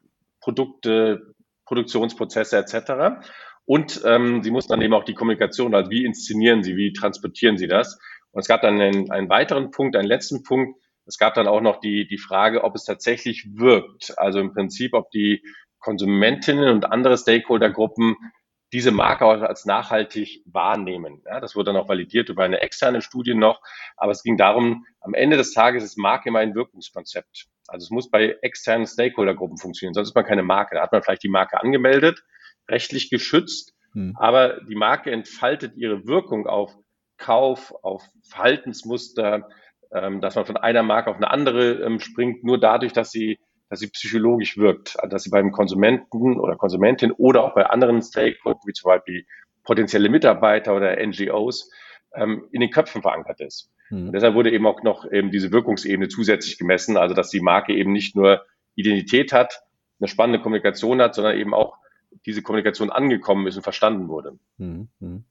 Produkte, Produktionsprozesse etc. Und ähm, sie mussten dann eben auch die Kommunikation, also wie inszenieren sie, wie transportieren sie das? Und es gab dann einen, einen weiteren Punkt, einen letzten Punkt. Es gab dann auch noch die, die Frage, ob es tatsächlich wirkt. Also im Prinzip, ob die Konsumentinnen und andere Stakeholdergruppen diese Marke auch als nachhaltig wahrnehmen. Ja, das wurde dann auch validiert über eine externe Studie noch. Aber es ging darum, am Ende des Tages ist Marke immer ein Wirkungskonzept. Also es muss bei externen Stakeholdergruppen funktionieren, sonst ist man keine Marke. Da hat man vielleicht die Marke angemeldet, rechtlich geschützt, hm. aber die Marke entfaltet ihre Wirkung auf Kauf, auf Verhaltensmuster, ähm, dass man von einer Marke auf eine andere ähm, springt, nur dadurch, dass sie, dass sie psychologisch wirkt, also dass sie beim Konsumenten oder Konsumentin oder auch bei anderen Stakeholdern, wie zum Beispiel potenzielle Mitarbeiter oder NGOs, ähm, in den Köpfen verankert ist. Mhm. Deshalb wurde eben auch noch eben diese Wirkungsebene zusätzlich gemessen, also dass die Marke eben nicht nur Identität hat, eine spannende Kommunikation hat, sondern eben auch diese Kommunikation angekommen ist und verstanden wurde. Mhm.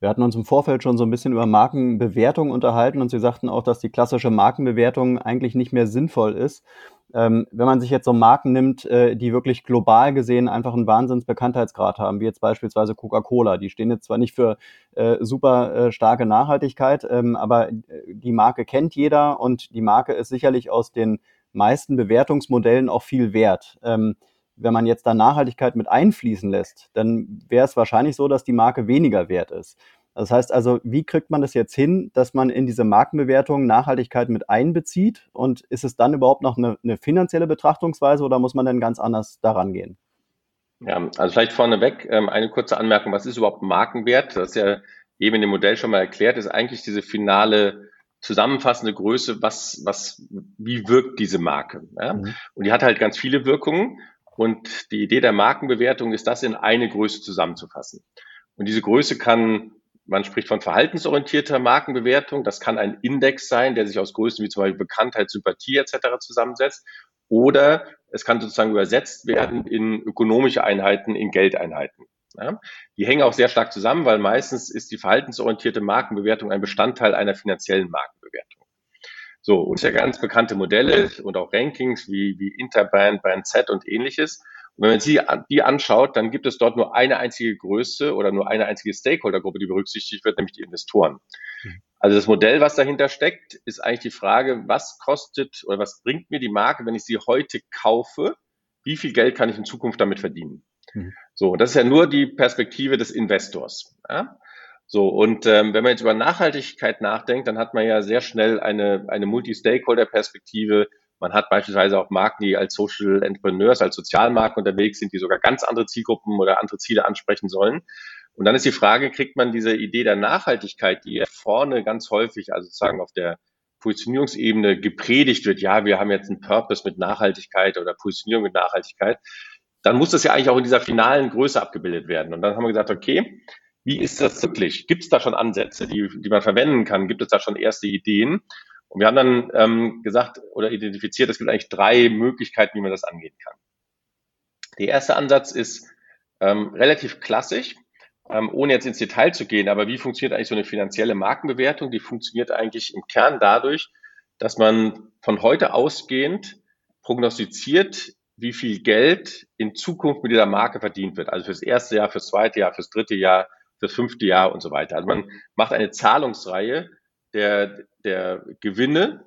Wir hatten uns im Vorfeld schon so ein bisschen über Markenbewertung unterhalten und Sie sagten auch, dass die klassische Markenbewertung eigentlich nicht mehr sinnvoll ist. Ähm, wenn man sich jetzt so Marken nimmt, äh, die wirklich global gesehen einfach einen Wahnsinnsbekanntheitsgrad haben, wie jetzt beispielsweise Coca-Cola, die stehen jetzt zwar nicht für äh, super äh, starke Nachhaltigkeit, ähm, aber äh, die Marke kennt jeder und die Marke ist sicherlich aus den meisten Bewertungsmodellen auch viel wert. Ähm, wenn man jetzt da Nachhaltigkeit mit einfließen lässt, dann wäre es wahrscheinlich so, dass die Marke weniger wert ist. Das heißt also, wie kriegt man das jetzt hin, dass man in diese Markenbewertung Nachhaltigkeit mit einbezieht? Und ist es dann überhaupt noch eine, eine finanzielle Betrachtungsweise oder muss man dann ganz anders daran gehen? Ja, also vielleicht vorneweg ähm, eine kurze Anmerkung. Was ist überhaupt Markenwert? Das ist ja eben in dem Modell schon mal erklärt, ist eigentlich diese finale zusammenfassende Größe, was, was, wie wirkt diese Marke. Ja? Mhm. Und die hat halt ganz viele Wirkungen. Und die Idee der Markenbewertung ist, das in eine Größe zusammenzufassen. Und diese Größe kann, man spricht von verhaltensorientierter Markenbewertung, das kann ein Index sein, der sich aus Größen wie zum Beispiel Bekanntheit, Sympathie etc. zusammensetzt. Oder es kann sozusagen übersetzt werden in ökonomische Einheiten, in Geldeinheiten. Ja, die hängen auch sehr stark zusammen, weil meistens ist die verhaltensorientierte Markenbewertung ein Bestandteil einer finanziellen Markenbewertung. So, und ja ganz bekannte Modelle und auch Rankings wie, wie Interbrand, Brand Z und ähnliches. Und wenn man sie die anschaut, dann gibt es dort nur eine einzige Größe oder nur eine einzige Stakeholdergruppe, die berücksichtigt wird, nämlich die Investoren. Mhm. Also das Modell, was dahinter steckt, ist eigentlich die Frage, was kostet oder was bringt mir die Marke, wenn ich sie heute kaufe? Wie viel Geld kann ich in Zukunft damit verdienen? Mhm. So, das ist ja nur die Perspektive des Investors. Ja? So, und ähm, wenn man jetzt über Nachhaltigkeit nachdenkt, dann hat man ja sehr schnell eine, eine Multi-Stakeholder-Perspektive. Man hat beispielsweise auch Marken, die als Social Entrepreneurs, als Sozialmarken unterwegs sind, die sogar ganz andere Zielgruppen oder andere Ziele ansprechen sollen. Und dann ist die Frage, kriegt man diese Idee der Nachhaltigkeit, die ja vorne ganz häufig, also sozusagen auf der Positionierungsebene gepredigt wird, ja, wir haben jetzt einen Purpose mit Nachhaltigkeit oder Positionierung mit Nachhaltigkeit, dann muss das ja eigentlich auch in dieser finalen Größe abgebildet werden. Und dann haben wir gesagt, okay, wie ist das wirklich? Gibt es da schon Ansätze, die, die man verwenden kann? Gibt es da schon erste Ideen? Und wir haben dann ähm, gesagt oder identifiziert, es gibt eigentlich drei Möglichkeiten, wie man das angehen kann. Der erste Ansatz ist ähm, relativ klassisch, ähm, ohne jetzt ins Detail zu gehen, aber wie funktioniert eigentlich so eine finanzielle Markenbewertung? Die funktioniert eigentlich im Kern dadurch, dass man von heute ausgehend prognostiziert, wie viel Geld in Zukunft mit dieser Marke verdient wird. Also fürs erste Jahr, fürs zweite Jahr, fürs dritte Jahr, fürs fünfte Jahr und so weiter. Also man macht eine Zahlungsreihe der, der Gewinne,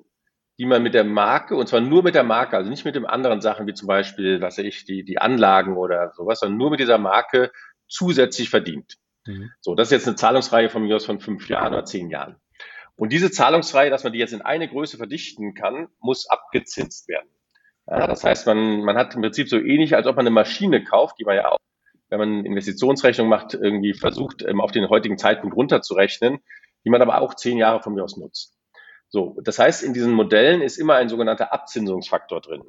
die man mit der Marke, und zwar nur mit der Marke, also nicht mit den anderen Sachen, wie zum Beispiel, was weiß ich, die, die Anlagen oder sowas, sondern nur mit dieser Marke zusätzlich verdient. Mhm. So, das ist jetzt eine Zahlungsreihe von mir aus von fünf Jahren oder zehn Jahren. Und diese Zahlungsreihe, dass man die jetzt in eine Größe verdichten kann, muss abgezinst werden. Ja, das heißt, man, man hat im Prinzip so ähnlich, als ob man eine Maschine kauft, die man ja auch, wenn man Investitionsrechnung macht, irgendwie versucht, ähm, auf den heutigen Zeitpunkt runterzurechnen, die man aber auch zehn Jahre von mir aus nutzt. So, das heißt, in diesen Modellen ist immer ein sogenannter Abzinsungsfaktor drin.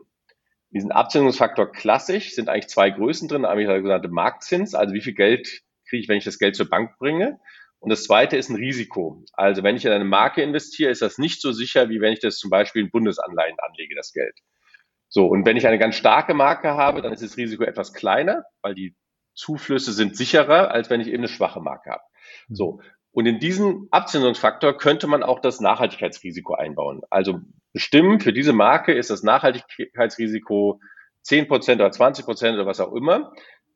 In diesen Abzinsungsfaktor klassisch sind eigentlich zwei Größen drin, nämlich der sogenannte Marktzins, also wie viel Geld kriege ich, wenn ich das Geld zur Bank bringe. Und das zweite ist ein Risiko. Also wenn ich in eine Marke investiere, ist das nicht so sicher, wie wenn ich das zum Beispiel in Bundesanleihen anlege, das Geld. So, und wenn ich eine ganz starke Marke habe, dann ist das Risiko etwas kleiner, weil die Zuflüsse sind sicherer, als wenn ich eben eine schwache Marke habe. Mhm. So. Und in diesen Abzinsungsfaktor könnte man auch das Nachhaltigkeitsrisiko einbauen. Also bestimmen, für diese Marke ist das Nachhaltigkeitsrisiko 10 Prozent oder 20 Prozent oder was auch immer,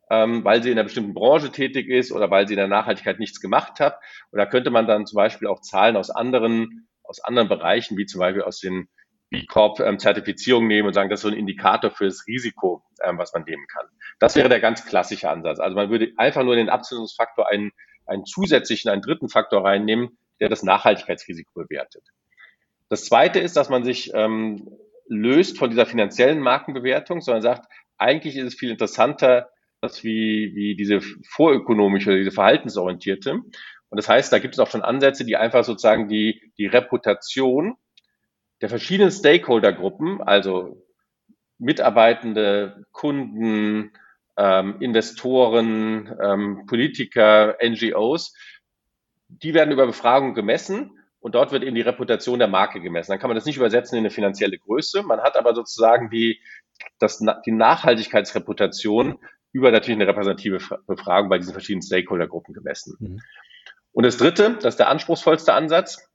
ähm, weil sie in einer bestimmten Branche tätig ist oder weil sie in der Nachhaltigkeit nichts gemacht hat. Und da könnte man dann zum Beispiel auch Zahlen aus anderen, aus anderen Bereichen, wie zum Beispiel aus den B Corp-Zertifizierung ähm, nehmen und sagen, das ist so ein Indikator für das Risiko, ähm, was man nehmen kann. Das wäre der ganz klassische Ansatz. Also man würde einfach nur den Abzinsungsfaktor einen, einen zusätzlichen, einen dritten Faktor reinnehmen, der das Nachhaltigkeitsrisiko bewertet. Das zweite ist, dass man sich ähm, löst von dieser finanziellen Markenbewertung, sondern sagt, eigentlich ist es viel interessanter, dass wie, wie diese vorökonomische, diese verhaltensorientierte. Und das heißt, da gibt es auch schon Ansätze, die einfach sozusagen die, die Reputation der verschiedenen Stakeholdergruppen, also Mitarbeitende, Kunden, ähm, Investoren, ähm, Politiker, NGOs, die werden über Befragung gemessen und dort wird eben die Reputation der Marke gemessen. Dann kann man das nicht übersetzen in eine finanzielle Größe. Man hat aber sozusagen die, das, die Nachhaltigkeitsreputation über natürlich eine repräsentative Befragung bei diesen verschiedenen Stakeholdergruppen gemessen. Mhm. Und das dritte, das ist der anspruchsvollste Ansatz,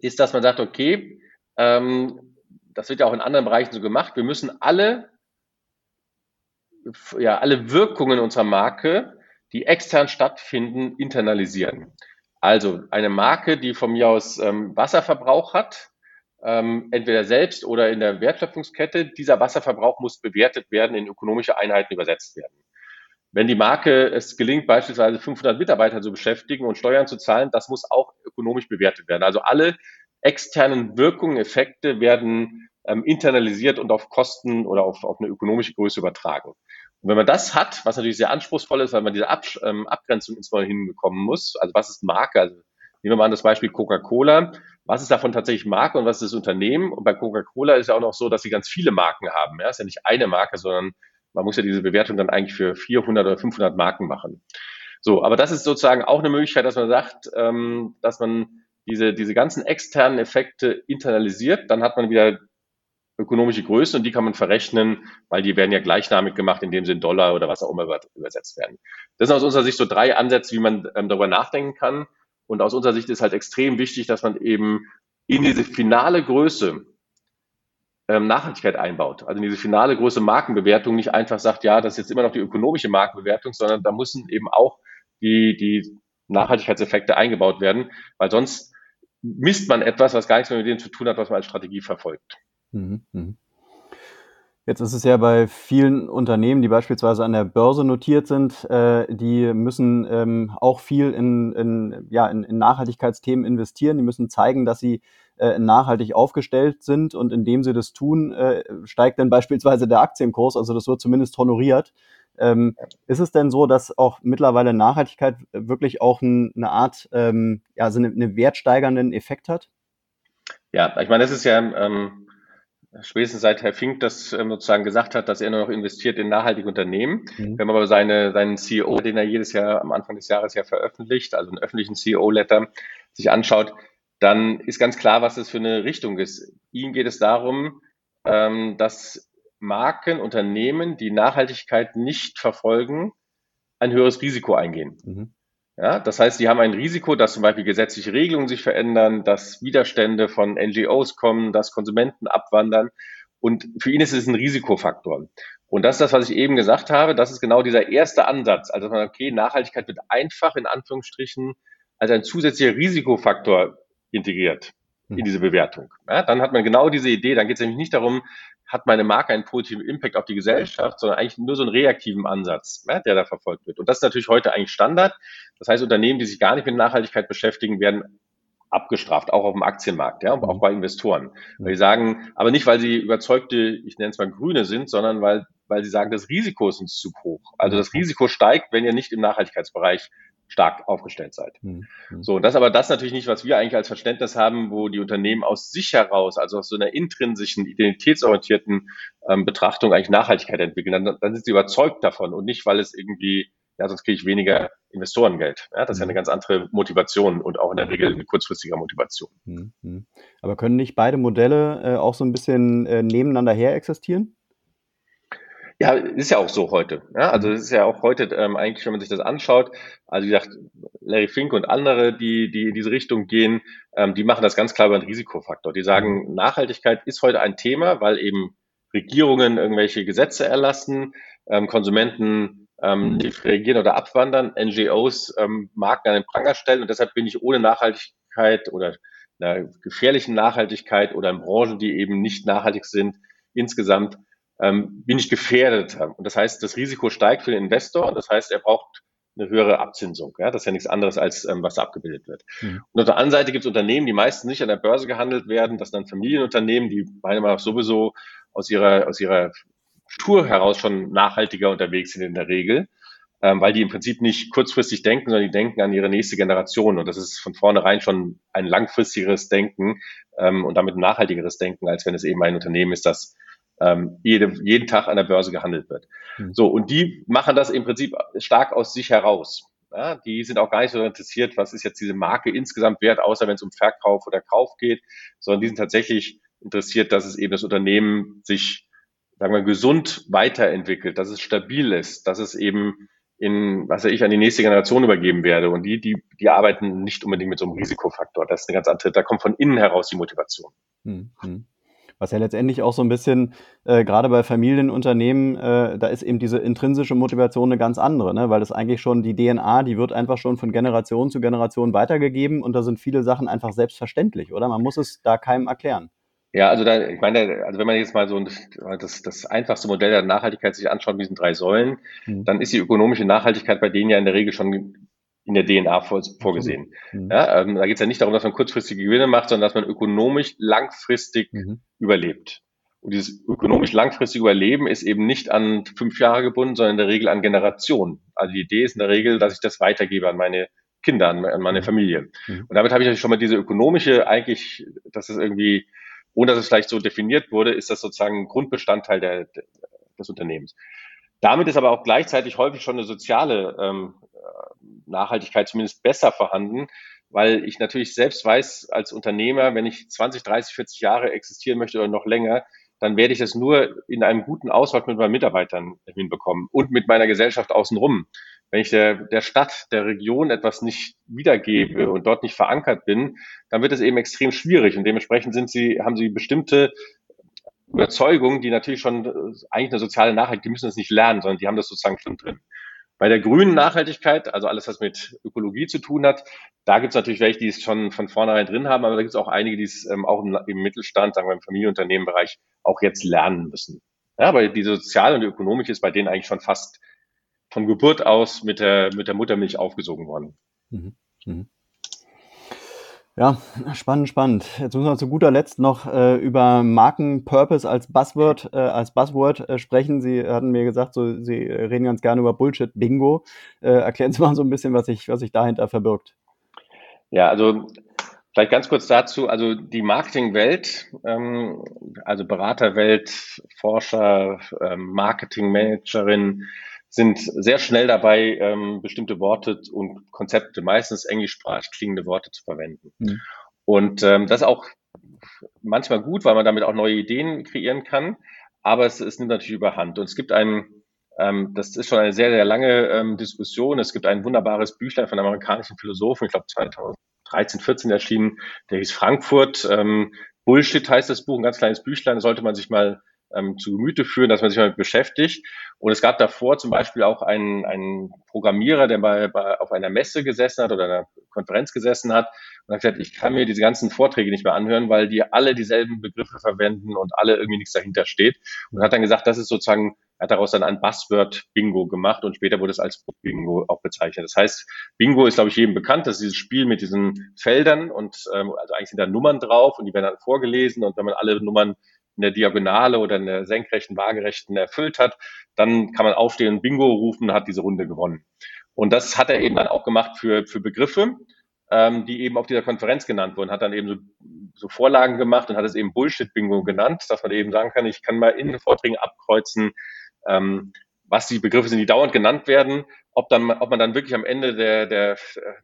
ist, dass man sagt, okay, ähm, das wird ja auch in anderen Bereichen so gemacht. Wir müssen alle, ja, alle Wirkungen unserer Marke, die extern stattfinden, internalisieren. Also eine Marke, die von mir aus ähm, Wasserverbrauch hat, ähm, entweder selbst oder in der Wertschöpfungskette, dieser Wasserverbrauch muss bewertet werden, in ökonomische Einheiten übersetzt werden. Wenn die Marke es gelingt, beispielsweise 500 Mitarbeiter zu beschäftigen und Steuern zu zahlen, das muss auch ökonomisch bewertet werden. Also alle externen Wirkungen, Effekte werden ähm, internalisiert und auf Kosten oder auf, auf eine ökonomische Größe übertragen. Und wenn man das hat, was natürlich sehr anspruchsvoll ist, weil man diese Ab ähm, Abgrenzung ins Mal hinbekommen muss, also was ist Marke, also Nehmen wir mal an das Beispiel Coca-Cola. Was ist davon tatsächlich Marke und was ist das Unternehmen? Und bei Coca-Cola ist ja auch noch so, dass sie ganz viele Marken haben. Ja, ist ja nicht eine Marke, sondern man muss ja diese Bewertung dann eigentlich für 400 oder 500 Marken machen. So, aber das ist sozusagen auch eine Möglichkeit, dass man sagt, ähm, dass man diese, diese ganzen externen Effekte internalisiert, dann hat man wieder ökonomische Größe und die kann man verrechnen, weil die werden ja gleichnamig gemacht, indem sie in Dollar oder was auch immer übersetzt werden. Das sind aus unserer Sicht so drei Ansätze, wie man ähm, darüber nachdenken kann. Und aus unserer Sicht ist halt extrem wichtig, dass man eben in diese finale Größe ähm, Nachhaltigkeit einbaut. Also in diese finale Größe Markenbewertung nicht einfach sagt, ja, das ist jetzt immer noch die ökonomische Markenbewertung, sondern da müssen eben auch die, die Nachhaltigkeitseffekte eingebaut werden, weil sonst misst man etwas, was gar nichts mehr mit dem zu tun hat, was man als Strategie verfolgt. Mhm, mhm. Jetzt ist es ja bei vielen Unternehmen, die beispielsweise an der Börse notiert sind, äh, die müssen ähm, auch viel in, in, ja, in, in Nachhaltigkeitsthemen investieren. Die müssen zeigen, dass sie äh, nachhaltig aufgestellt sind und indem sie das tun, äh, steigt dann beispielsweise der Aktienkurs. Also das wird zumindest honoriert. Ähm, ist es denn so, dass auch mittlerweile Nachhaltigkeit wirklich auch ein, eine Art, ähm, ja, also eine, eine wertsteigernden Effekt hat? Ja, ich meine, das ist ja ähm, spätestens seit Herr Fink das ähm, sozusagen gesagt hat, dass er nur noch investiert in nachhaltige Unternehmen. Mhm. Wenn man aber seine, seinen CEO, den er jedes Jahr am Anfang des Jahres ja veröffentlicht, also einen öffentlichen CEO-Letter, sich anschaut, dann ist ganz klar, was das für eine Richtung ist. Ihm geht es darum, ähm, dass Marken, Unternehmen, die Nachhaltigkeit nicht verfolgen, ein höheres Risiko eingehen. Mhm. Ja, das heißt, die haben ein Risiko, dass zum Beispiel gesetzliche Regelungen sich verändern, dass Widerstände von NGOs kommen, dass Konsumenten abwandern. Und für ihn ist es ein Risikofaktor. Und das ist das, was ich eben gesagt habe. Das ist genau dieser erste Ansatz. Also, okay, Nachhaltigkeit wird einfach in Anführungsstrichen als ein zusätzlicher Risikofaktor integriert in mhm. diese Bewertung. Ja, dann hat man genau diese Idee. Dann geht es nämlich nicht darum, hat meine Marke einen positiven Impact auf die Gesellschaft, sondern eigentlich nur so einen reaktiven Ansatz, ja, der da verfolgt wird. Und das ist natürlich heute eigentlich Standard. Das heißt, Unternehmen, die sich gar nicht mit Nachhaltigkeit beschäftigen, werden abgestraft, auch auf dem Aktienmarkt, ja, und auch mhm. bei Investoren. Weil sie sagen, aber nicht, weil sie überzeugte, ich nenne es mal Grüne sind, sondern weil, weil sie sagen, das Risiko ist uns zu hoch. Also das Risiko steigt, wenn ihr nicht im Nachhaltigkeitsbereich stark aufgestellt seid. Mhm. So, das aber das natürlich nicht, was wir eigentlich als Verständnis haben, wo die Unternehmen aus sich heraus, also aus so einer intrinsischen, identitätsorientierten ähm, Betrachtung eigentlich Nachhaltigkeit entwickeln. Dann, dann sind sie überzeugt davon und nicht, weil es irgendwie, ja, sonst kriege ich weniger Investorengeld. Ja, das ist ja eine ganz andere Motivation und auch in der Regel eine kurzfristige Motivation. Mhm. Aber können nicht beide Modelle äh, auch so ein bisschen äh, nebeneinander her existieren? Ja, ist ja auch so heute. Ja? Also es ist ja auch heute ähm, eigentlich, wenn man sich das anschaut, also wie gesagt, Larry Fink und andere, die, die in diese Richtung gehen, ähm, die machen das ganz klar über einen Risikofaktor. Die sagen, Nachhaltigkeit ist heute ein Thema, weil eben Regierungen irgendwelche Gesetze erlassen, ähm, Konsumenten ähm, die reagieren oder abwandern, NGOs ähm, Marken an den Pranger stellen und deshalb bin ich ohne Nachhaltigkeit oder einer gefährlichen Nachhaltigkeit oder in Branchen, die eben nicht nachhaltig sind, insgesamt ähm, bin ich gefährdet. Und das heißt, das Risiko steigt für den Investor. Das heißt, er braucht eine höhere Abzinsung. Ja, das ist ja nichts anderes, als ähm, was abgebildet wird. Mhm. Und auf der anderen Seite gibt es Unternehmen, die meistens nicht an der Börse gehandelt werden. Das sind dann Familienunternehmen, die meiner Meinung nach sowieso aus ihrer, aus ihrer Struktur heraus schon nachhaltiger unterwegs sind in der Regel, ähm, weil die im Prinzip nicht kurzfristig denken, sondern die denken an ihre nächste Generation. Und das ist von vornherein schon ein langfristigeres Denken ähm, und damit ein nachhaltigeres Denken, als wenn es eben ein Unternehmen ist, das ähm, jede, jeden Tag an der Börse gehandelt wird. Mhm. So, und die machen das im Prinzip stark aus sich heraus. Ja, die sind auch gar nicht so interessiert, was ist jetzt diese Marke insgesamt wert, außer wenn es um Verkauf oder Kauf geht, sondern die sind tatsächlich interessiert, dass es eben das Unternehmen sich, sagen wir, gesund weiterentwickelt, dass es stabil ist, dass es eben in, was weiß ich, an die nächste Generation übergeben werde. Und die, die, die arbeiten nicht unbedingt mit so einem Risikofaktor. Das ist eine ganz andere, da kommt von innen heraus die Motivation. Mhm. Was ja letztendlich auch so ein bisschen, äh, gerade bei Familienunternehmen, äh, da ist eben diese intrinsische Motivation eine ganz andere, ne? weil das eigentlich schon die DNA, die wird einfach schon von Generation zu Generation weitergegeben und da sind viele Sachen einfach selbstverständlich, oder? Man muss es da keinem erklären. Ja, also da, ich meine, also wenn man jetzt mal so das, das einfachste Modell der Nachhaltigkeit sich anschaut, mit diesen drei Säulen, mhm. dann ist die ökonomische Nachhaltigkeit bei denen ja in der Regel schon in der DNA vor, vorgesehen. Mhm. Ja, ähm, da geht es ja nicht darum, dass man kurzfristige Gewinne macht, sondern dass man ökonomisch langfristig mhm. überlebt. Und dieses ökonomisch langfristige Überleben ist eben nicht an fünf Jahre gebunden, sondern in der Regel an Generationen. Also die Idee ist in der Regel, dass ich das weitergebe an meine Kinder, an, an meine mhm. Familie. Mhm. Und damit habe ich schon mal diese ökonomische, eigentlich, das ist irgendwie, ohne dass es vielleicht so definiert wurde, ist das sozusagen ein Grundbestandteil der, des Unternehmens. Damit ist aber auch gleichzeitig häufig schon eine soziale ähm, Nachhaltigkeit zumindest besser vorhanden, weil ich natürlich selbst weiß als Unternehmer, wenn ich 20, 30, 40 Jahre existieren möchte oder noch länger, dann werde ich das nur in einem guten Austausch mit meinen Mitarbeitern hinbekommen und mit meiner Gesellschaft außenrum. Wenn ich der, der Stadt, der Region etwas nicht wiedergebe und dort nicht verankert bin, dann wird es eben extrem schwierig und dementsprechend sind sie, haben sie bestimmte Überzeugungen, die natürlich schon eigentlich eine soziale Nachhaltigkeit, die müssen das nicht lernen, sondern die haben das sozusagen schon drin. Bei der grünen Nachhaltigkeit, also alles, was mit Ökologie zu tun hat, da gibt es natürlich welche, die es schon von vornherein drin haben, aber da gibt es auch einige, die es ähm, auch im, im, Mittelstand, sagen wir im Familienunternehmenbereich, auch jetzt lernen müssen. Ja, aber die soziale und die ökonomische ist bei denen eigentlich schon fast von Geburt aus mit der, mit der Muttermilch aufgesogen worden. Mhm. Mhm. Ja, spannend, spannend. Jetzt müssen wir zu guter Letzt noch äh, über Markenpurpose als Buzzword, äh, als Buzzword äh, sprechen. Sie hatten mir gesagt, so, Sie reden ganz gerne über Bullshit-Bingo. Äh, erklären Sie mal so ein bisschen, was sich was sich dahinter verbirgt. Ja, also vielleicht ganz kurz dazu. Also die Marketingwelt, ähm, also Beraterwelt, Forscher, ähm, Marketingmanagerin, sind sehr schnell dabei, ähm, bestimmte Worte und Konzepte, meistens englischsprachig klingende Worte zu verwenden. Mhm. Und ähm, das ist auch manchmal gut, weil man damit auch neue Ideen kreieren kann, aber es, es nimmt natürlich überhand. Und es gibt einen, ähm, das ist schon eine sehr, sehr lange ähm, Diskussion. Es gibt ein wunderbares Büchlein von einem amerikanischen Philosophen, ich glaube 2013, 14 erschienen, der hieß Frankfurt. Ähm, Bullshit heißt das Buch, ein ganz kleines Büchlein, das sollte man sich mal ähm, zu Gemüte führen, dass man sich damit beschäftigt. Und es gab davor zum Beispiel auch einen, einen Programmierer, der bei, bei, auf einer Messe gesessen hat oder einer Konferenz gesessen hat und hat gesagt, ich kann mir diese ganzen Vorträge nicht mehr anhören, weil die alle dieselben Begriffe verwenden und alle irgendwie nichts dahinter steht. Und hat dann gesagt, das ist sozusagen, hat daraus dann ein Buzzword-Bingo gemacht und später wurde es als Bingo auch bezeichnet. Das heißt, Bingo ist, glaube ich, jedem bekannt, das ist dieses Spiel mit diesen Feldern und ähm, also eigentlich sind da Nummern drauf und die werden dann vorgelesen und wenn man alle Nummern in der Diagonale oder in der senkrechten, waagerechten erfüllt hat, dann kann man aufstehen und Bingo rufen, hat diese Runde gewonnen. Und das hat er eben dann auch gemacht für, für Begriffe, ähm, die eben auf dieser Konferenz genannt wurden, hat dann eben so, so Vorlagen gemacht und hat es eben Bullshit-Bingo genannt, dass man eben sagen kann, ich kann mal in den Vorträgen abkreuzen, ähm, was die Begriffe sind, die dauernd genannt werden, ob, dann, ob man dann wirklich am Ende der, der,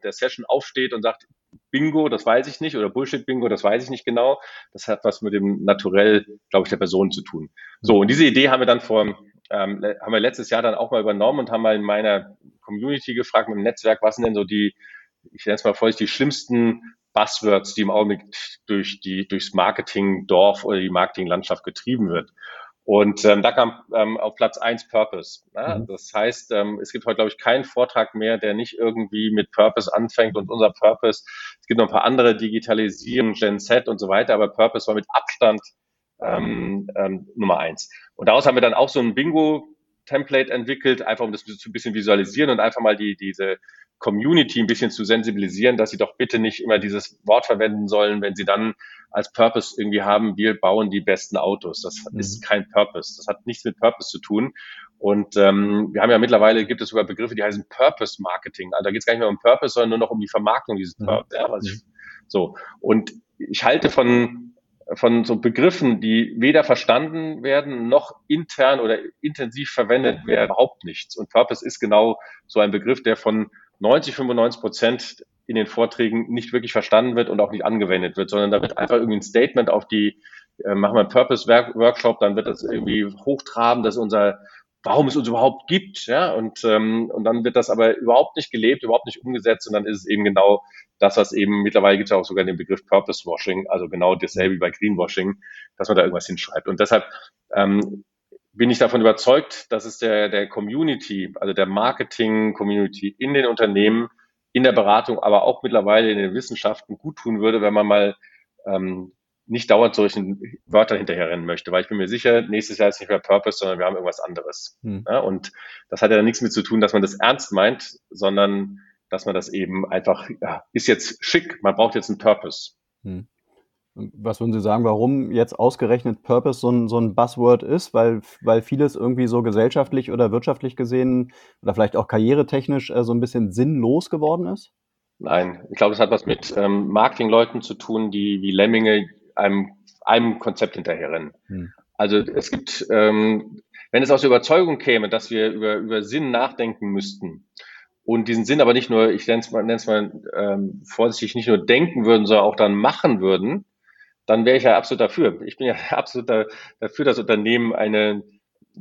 der Session aufsteht und sagt, Bingo, das weiß ich nicht, oder Bullshit-Bingo, das weiß ich nicht genau. Das hat was mit dem Naturell, glaube ich, der Person zu tun. So, und diese Idee haben wir dann vor, ähm, haben wir letztes Jahr dann auch mal übernommen und haben mal in meiner Community gefragt mit dem Netzwerk, was sind denn so die, ich nenne es mal vorsichtig, die schlimmsten Buzzwords, die im Augenblick durch die, durchs Marketing-Dorf oder die Marketinglandschaft getrieben wird. Und ähm, da kam ähm, auf Platz eins Purpose. Ne? Mhm. Das heißt, ähm, es gibt heute, glaube ich, keinen Vortrag mehr, der nicht irgendwie mit Purpose anfängt und unser Purpose. Es gibt noch ein paar andere Digitalisierung, Gen Z und so weiter, aber Purpose war mit Abstand ähm, ähm, Nummer eins. Und daraus haben wir dann auch so ein Bingo-Template entwickelt, einfach um das ein bisschen visualisieren und einfach mal die diese Community ein bisschen zu sensibilisieren, dass sie doch bitte nicht immer dieses Wort verwenden sollen, wenn sie dann als Purpose irgendwie haben, wir bauen die besten Autos. Das mhm. ist kein Purpose. Das hat nichts mit Purpose zu tun. Und ähm, wir haben ja mittlerweile, gibt es sogar Begriffe, die heißen Purpose Marketing. Also da geht es gar nicht mehr um Purpose, sondern nur noch um die Vermarktung dieses mhm. Purpose. Ja, was ich, so. Und ich halte von von so Begriffen, die weder verstanden werden noch intern oder intensiv verwendet werden, überhaupt nichts. Und Purpose ist genau so ein Begriff, der von 90, 95 Prozent in den Vorträgen nicht wirklich verstanden wird und auch nicht angewendet wird, sondern da wird einfach irgendwie ein Statement auf die, äh, machen wir einen Purpose-Workshop, dann wird das irgendwie hochtraben, dass unser, warum es uns überhaupt gibt, ja, und, ähm, und dann wird das aber überhaupt nicht gelebt, überhaupt nicht umgesetzt und dann ist es eben genau das, was eben, mittlerweile gibt es auch sogar den Begriff Purpose-Washing, also genau dasselbe wie bei Greenwashing, dass man da irgendwas hinschreibt. Und deshalb ähm, bin ich davon überzeugt, dass es der, der Community, also der Marketing-Community in den Unternehmen, in der Beratung, aber auch mittlerweile in den Wissenschaften gut tun würde, wenn man mal ähm, nicht dauernd solchen Wörtern hinterherrennen möchte, weil ich bin mir sicher, nächstes Jahr ist nicht mehr Purpose, sondern wir haben irgendwas anderes. Hm. Ja, und das hat ja nichts mit zu tun, dass man das ernst meint, sondern dass man das eben einfach, ja, ist jetzt schick, man braucht jetzt einen Purpose. Hm. Was würden Sie sagen, warum jetzt ausgerechnet Purpose so ein, so ein Buzzword ist? Weil, weil vieles irgendwie so gesellschaftlich oder wirtschaftlich gesehen oder vielleicht auch karrieretechnisch äh, so ein bisschen sinnlos geworden ist? Nein, ich glaube, es hat was mit ähm, Marketingleuten zu tun, die wie Lemminge einem, einem Konzept hinterherrennen. Hm. Also es gibt, ähm, wenn es aus der Überzeugung käme, dass wir über, über Sinn nachdenken müssten und diesen Sinn aber nicht nur, ich nenne es mal, nenne es mal ähm, vorsichtig, nicht nur denken würden, sondern auch dann machen würden, dann wäre ich ja absolut dafür. Ich bin ja [laughs] absolut da, dafür, dass Unternehmen eine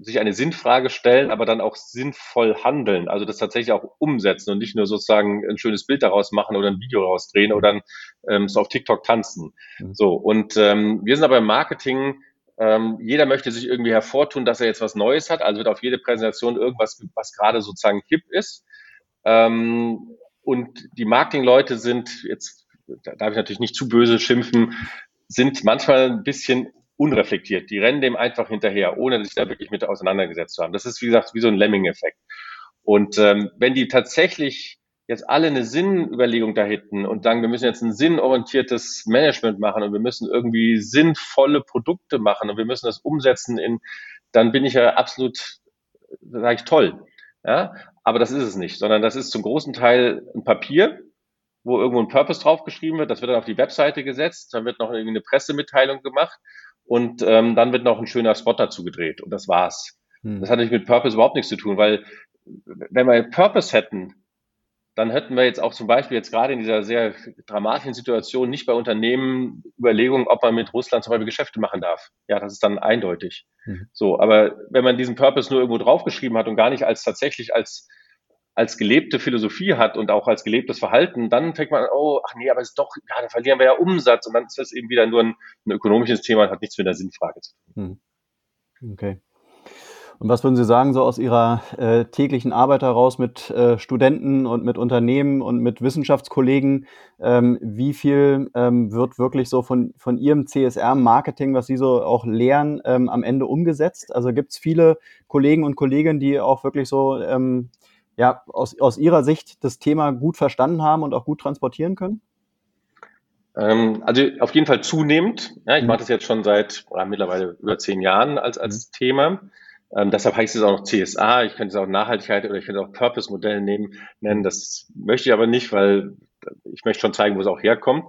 sich eine Sinnfrage stellen, aber dann auch sinnvoll handeln, also das tatsächlich auch umsetzen und nicht nur sozusagen ein schönes Bild daraus machen oder ein Video daraus drehen oder dann ähm, so auf TikTok tanzen. Mhm. So, und ähm, wir sind aber im Marketing, ähm, jeder möchte sich irgendwie hervortun, dass er jetzt was Neues hat, also wird auf jede Präsentation irgendwas, was gerade sozusagen hip ist. Ähm, und die Marketingleute sind, jetzt da darf ich natürlich nicht zu böse schimpfen, sind manchmal ein bisschen unreflektiert. Die rennen dem einfach hinterher, ohne sich da wirklich mit auseinandergesetzt zu haben. Das ist, wie gesagt, wie so ein Lemming-Effekt. Und ähm, wenn die tatsächlich jetzt alle eine Sinnüberlegung da hätten und sagen, wir müssen jetzt ein sinnorientiertes Management machen und wir müssen irgendwie sinnvolle Produkte machen und wir müssen das umsetzen in, dann bin ich ja absolut, sage ich, toll. Ja, aber das ist es nicht, sondern das ist zum großen Teil ein Papier, wo irgendwo ein Purpose draufgeschrieben wird. Das wird dann auf die Webseite gesetzt, dann wird noch irgendwie eine Pressemitteilung gemacht und ähm, dann wird noch ein schöner Spot dazu gedreht und das war's. Hm. Das hat natürlich mit Purpose überhaupt nichts zu tun, weil wenn wir Purpose hätten, dann hätten wir jetzt auch zum Beispiel jetzt gerade in dieser sehr dramatischen Situation nicht bei Unternehmen Überlegungen, ob man mit Russland zum Beispiel Geschäfte machen darf. Ja, das ist dann eindeutig. Mhm. So, aber wenn man diesen Purpose nur irgendwo draufgeschrieben hat und gar nicht als tatsächlich als als gelebte Philosophie hat und auch als gelebtes Verhalten, dann fängt man, oh, ach nee, aber es ist doch, ja, dann verlieren wir ja Umsatz und dann ist das eben wieder nur ein, ein ökonomisches Thema und hat nichts mit der Sinnfrage zu tun. Hm. Okay. Und was würden Sie sagen, so aus Ihrer äh, täglichen Arbeit heraus mit äh, Studenten und mit Unternehmen und mit Wissenschaftskollegen, ähm, wie viel ähm, wird wirklich so von, von Ihrem CSR-Marketing, was Sie so auch lehren, ähm, am Ende umgesetzt? Also gibt es viele Kollegen und Kolleginnen, die auch wirklich so ähm, ja, aus, aus Ihrer Sicht das Thema gut verstanden haben und auch gut transportieren können? Ähm, also auf jeden Fall zunehmend. Ja, ich mhm. mache das jetzt schon seit oder mittlerweile über zehn Jahren als, als mhm. Thema. Ähm, deshalb heißt es auch noch CSA. Ich könnte es auch Nachhaltigkeit oder ich könnte auch Purpose-Modell nehmen, nennen. Das möchte ich aber nicht, weil ich möchte schon zeigen, wo es auch herkommt.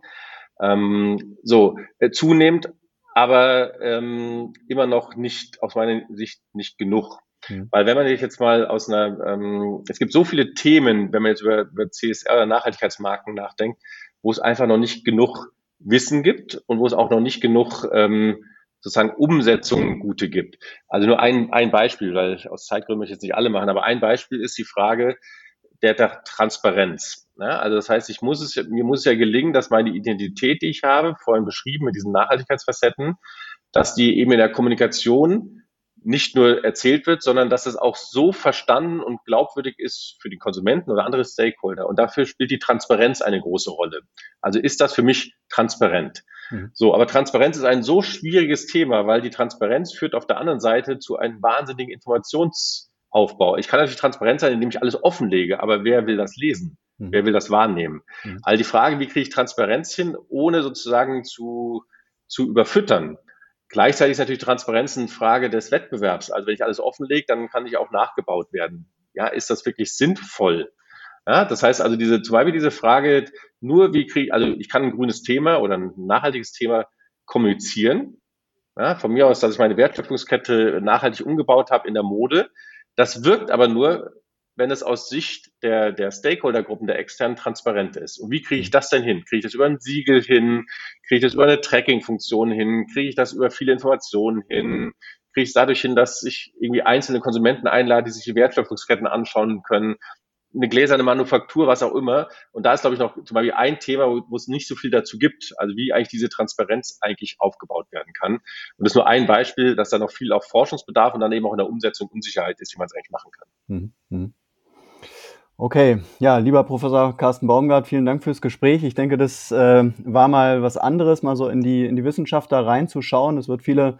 Ähm, so, äh, zunehmend, aber ähm, immer noch nicht, aus meiner Sicht nicht genug. Mhm. Weil wenn man sich jetzt mal aus einer, ähm, es gibt so viele Themen, wenn man jetzt über, über CSR oder Nachhaltigkeitsmarken nachdenkt, wo es einfach noch nicht genug Wissen gibt und wo es auch noch nicht genug ähm, sozusagen Umsetzungen gute gibt. Also nur ein, ein Beispiel, weil aus Zeitgründen möchte ich jetzt nicht alle machen, aber ein Beispiel ist die Frage der, der Transparenz. Ja, also das heißt, ich muss es, mir muss es ja gelingen, dass meine Identität, die ich habe, vorhin beschrieben mit diesen Nachhaltigkeitsfacetten, dass die eben in der Kommunikation nicht nur erzählt wird, sondern dass es auch so verstanden und glaubwürdig ist für die Konsumenten oder andere Stakeholder. Und dafür spielt die Transparenz eine große Rolle. Also ist das für mich transparent. Mhm. So, aber Transparenz ist ein so schwieriges Thema, weil die Transparenz führt auf der anderen Seite zu einem wahnsinnigen Informationsaufbau. Ich kann natürlich transparent sein, indem ich alles offenlege, aber wer will das lesen? Mhm. Wer will das wahrnehmen? Mhm. Also die Frage, wie kriege ich Transparenz hin, ohne sozusagen zu, zu überfüttern? Gleichzeitig ist natürlich Transparenz eine Frage des Wettbewerbs. Also wenn ich alles offenlege, dann kann ich auch nachgebaut werden. Ja, ist das wirklich sinnvoll? Ja, das heißt also diese, zum Beispiel diese Frage, nur wie kriege, also ich kann ein grünes Thema oder ein nachhaltiges Thema kommunizieren. Ja, von mir aus, dass ich meine Wertschöpfungskette nachhaltig umgebaut habe in der Mode. Das wirkt aber nur, wenn es aus Sicht der, der Stakeholdergruppen, der externen transparent ist. Und wie kriege ich mhm. das denn hin? Kriege ich das über ein Siegel hin? Kriege ich das über eine Tracking-Funktion hin? Kriege ich das über viele Informationen hin? Kriege ich es dadurch hin, dass ich irgendwie einzelne Konsumenten einlade, die sich die Wertschöpfungsketten anschauen können? Eine gläserne Manufaktur, was auch immer. Und da ist, glaube ich, noch zum Beispiel ein Thema, wo, wo es nicht so viel dazu gibt. Also wie eigentlich diese Transparenz eigentlich aufgebaut werden kann. Und das ist nur ein Beispiel, dass da noch viel auf Forschungsbedarf und dann eben auch in der Umsetzung Unsicherheit ist, wie man es eigentlich machen kann. Mhm. Okay, ja, lieber Professor Carsten Baumgart, vielen Dank fürs Gespräch. Ich denke, das äh, war mal was anderes, mal so in die, in die Wissenschaft da reinzuschauen. Es wird viele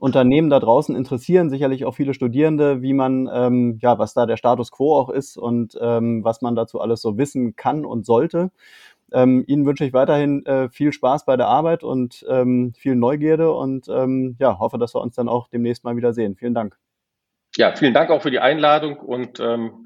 Unternehmen da draußen interessieren, sicherlich auch viele Studierende, wie man, ähm, ja, was da der Status quo auch ist und ähm, was man dazu alles so wissen kann und sollte. Ähm, Ihnen wünsche ich weiterhin äh, viel Spaß bei der Arbeit und ähm, viel Neugierde und ähm, ja, hoffe, dass wir uns dann auch demnächst mal wieder sehen. Vielen Dank. Ja, vielen Dank auch für die Einladung und ähm,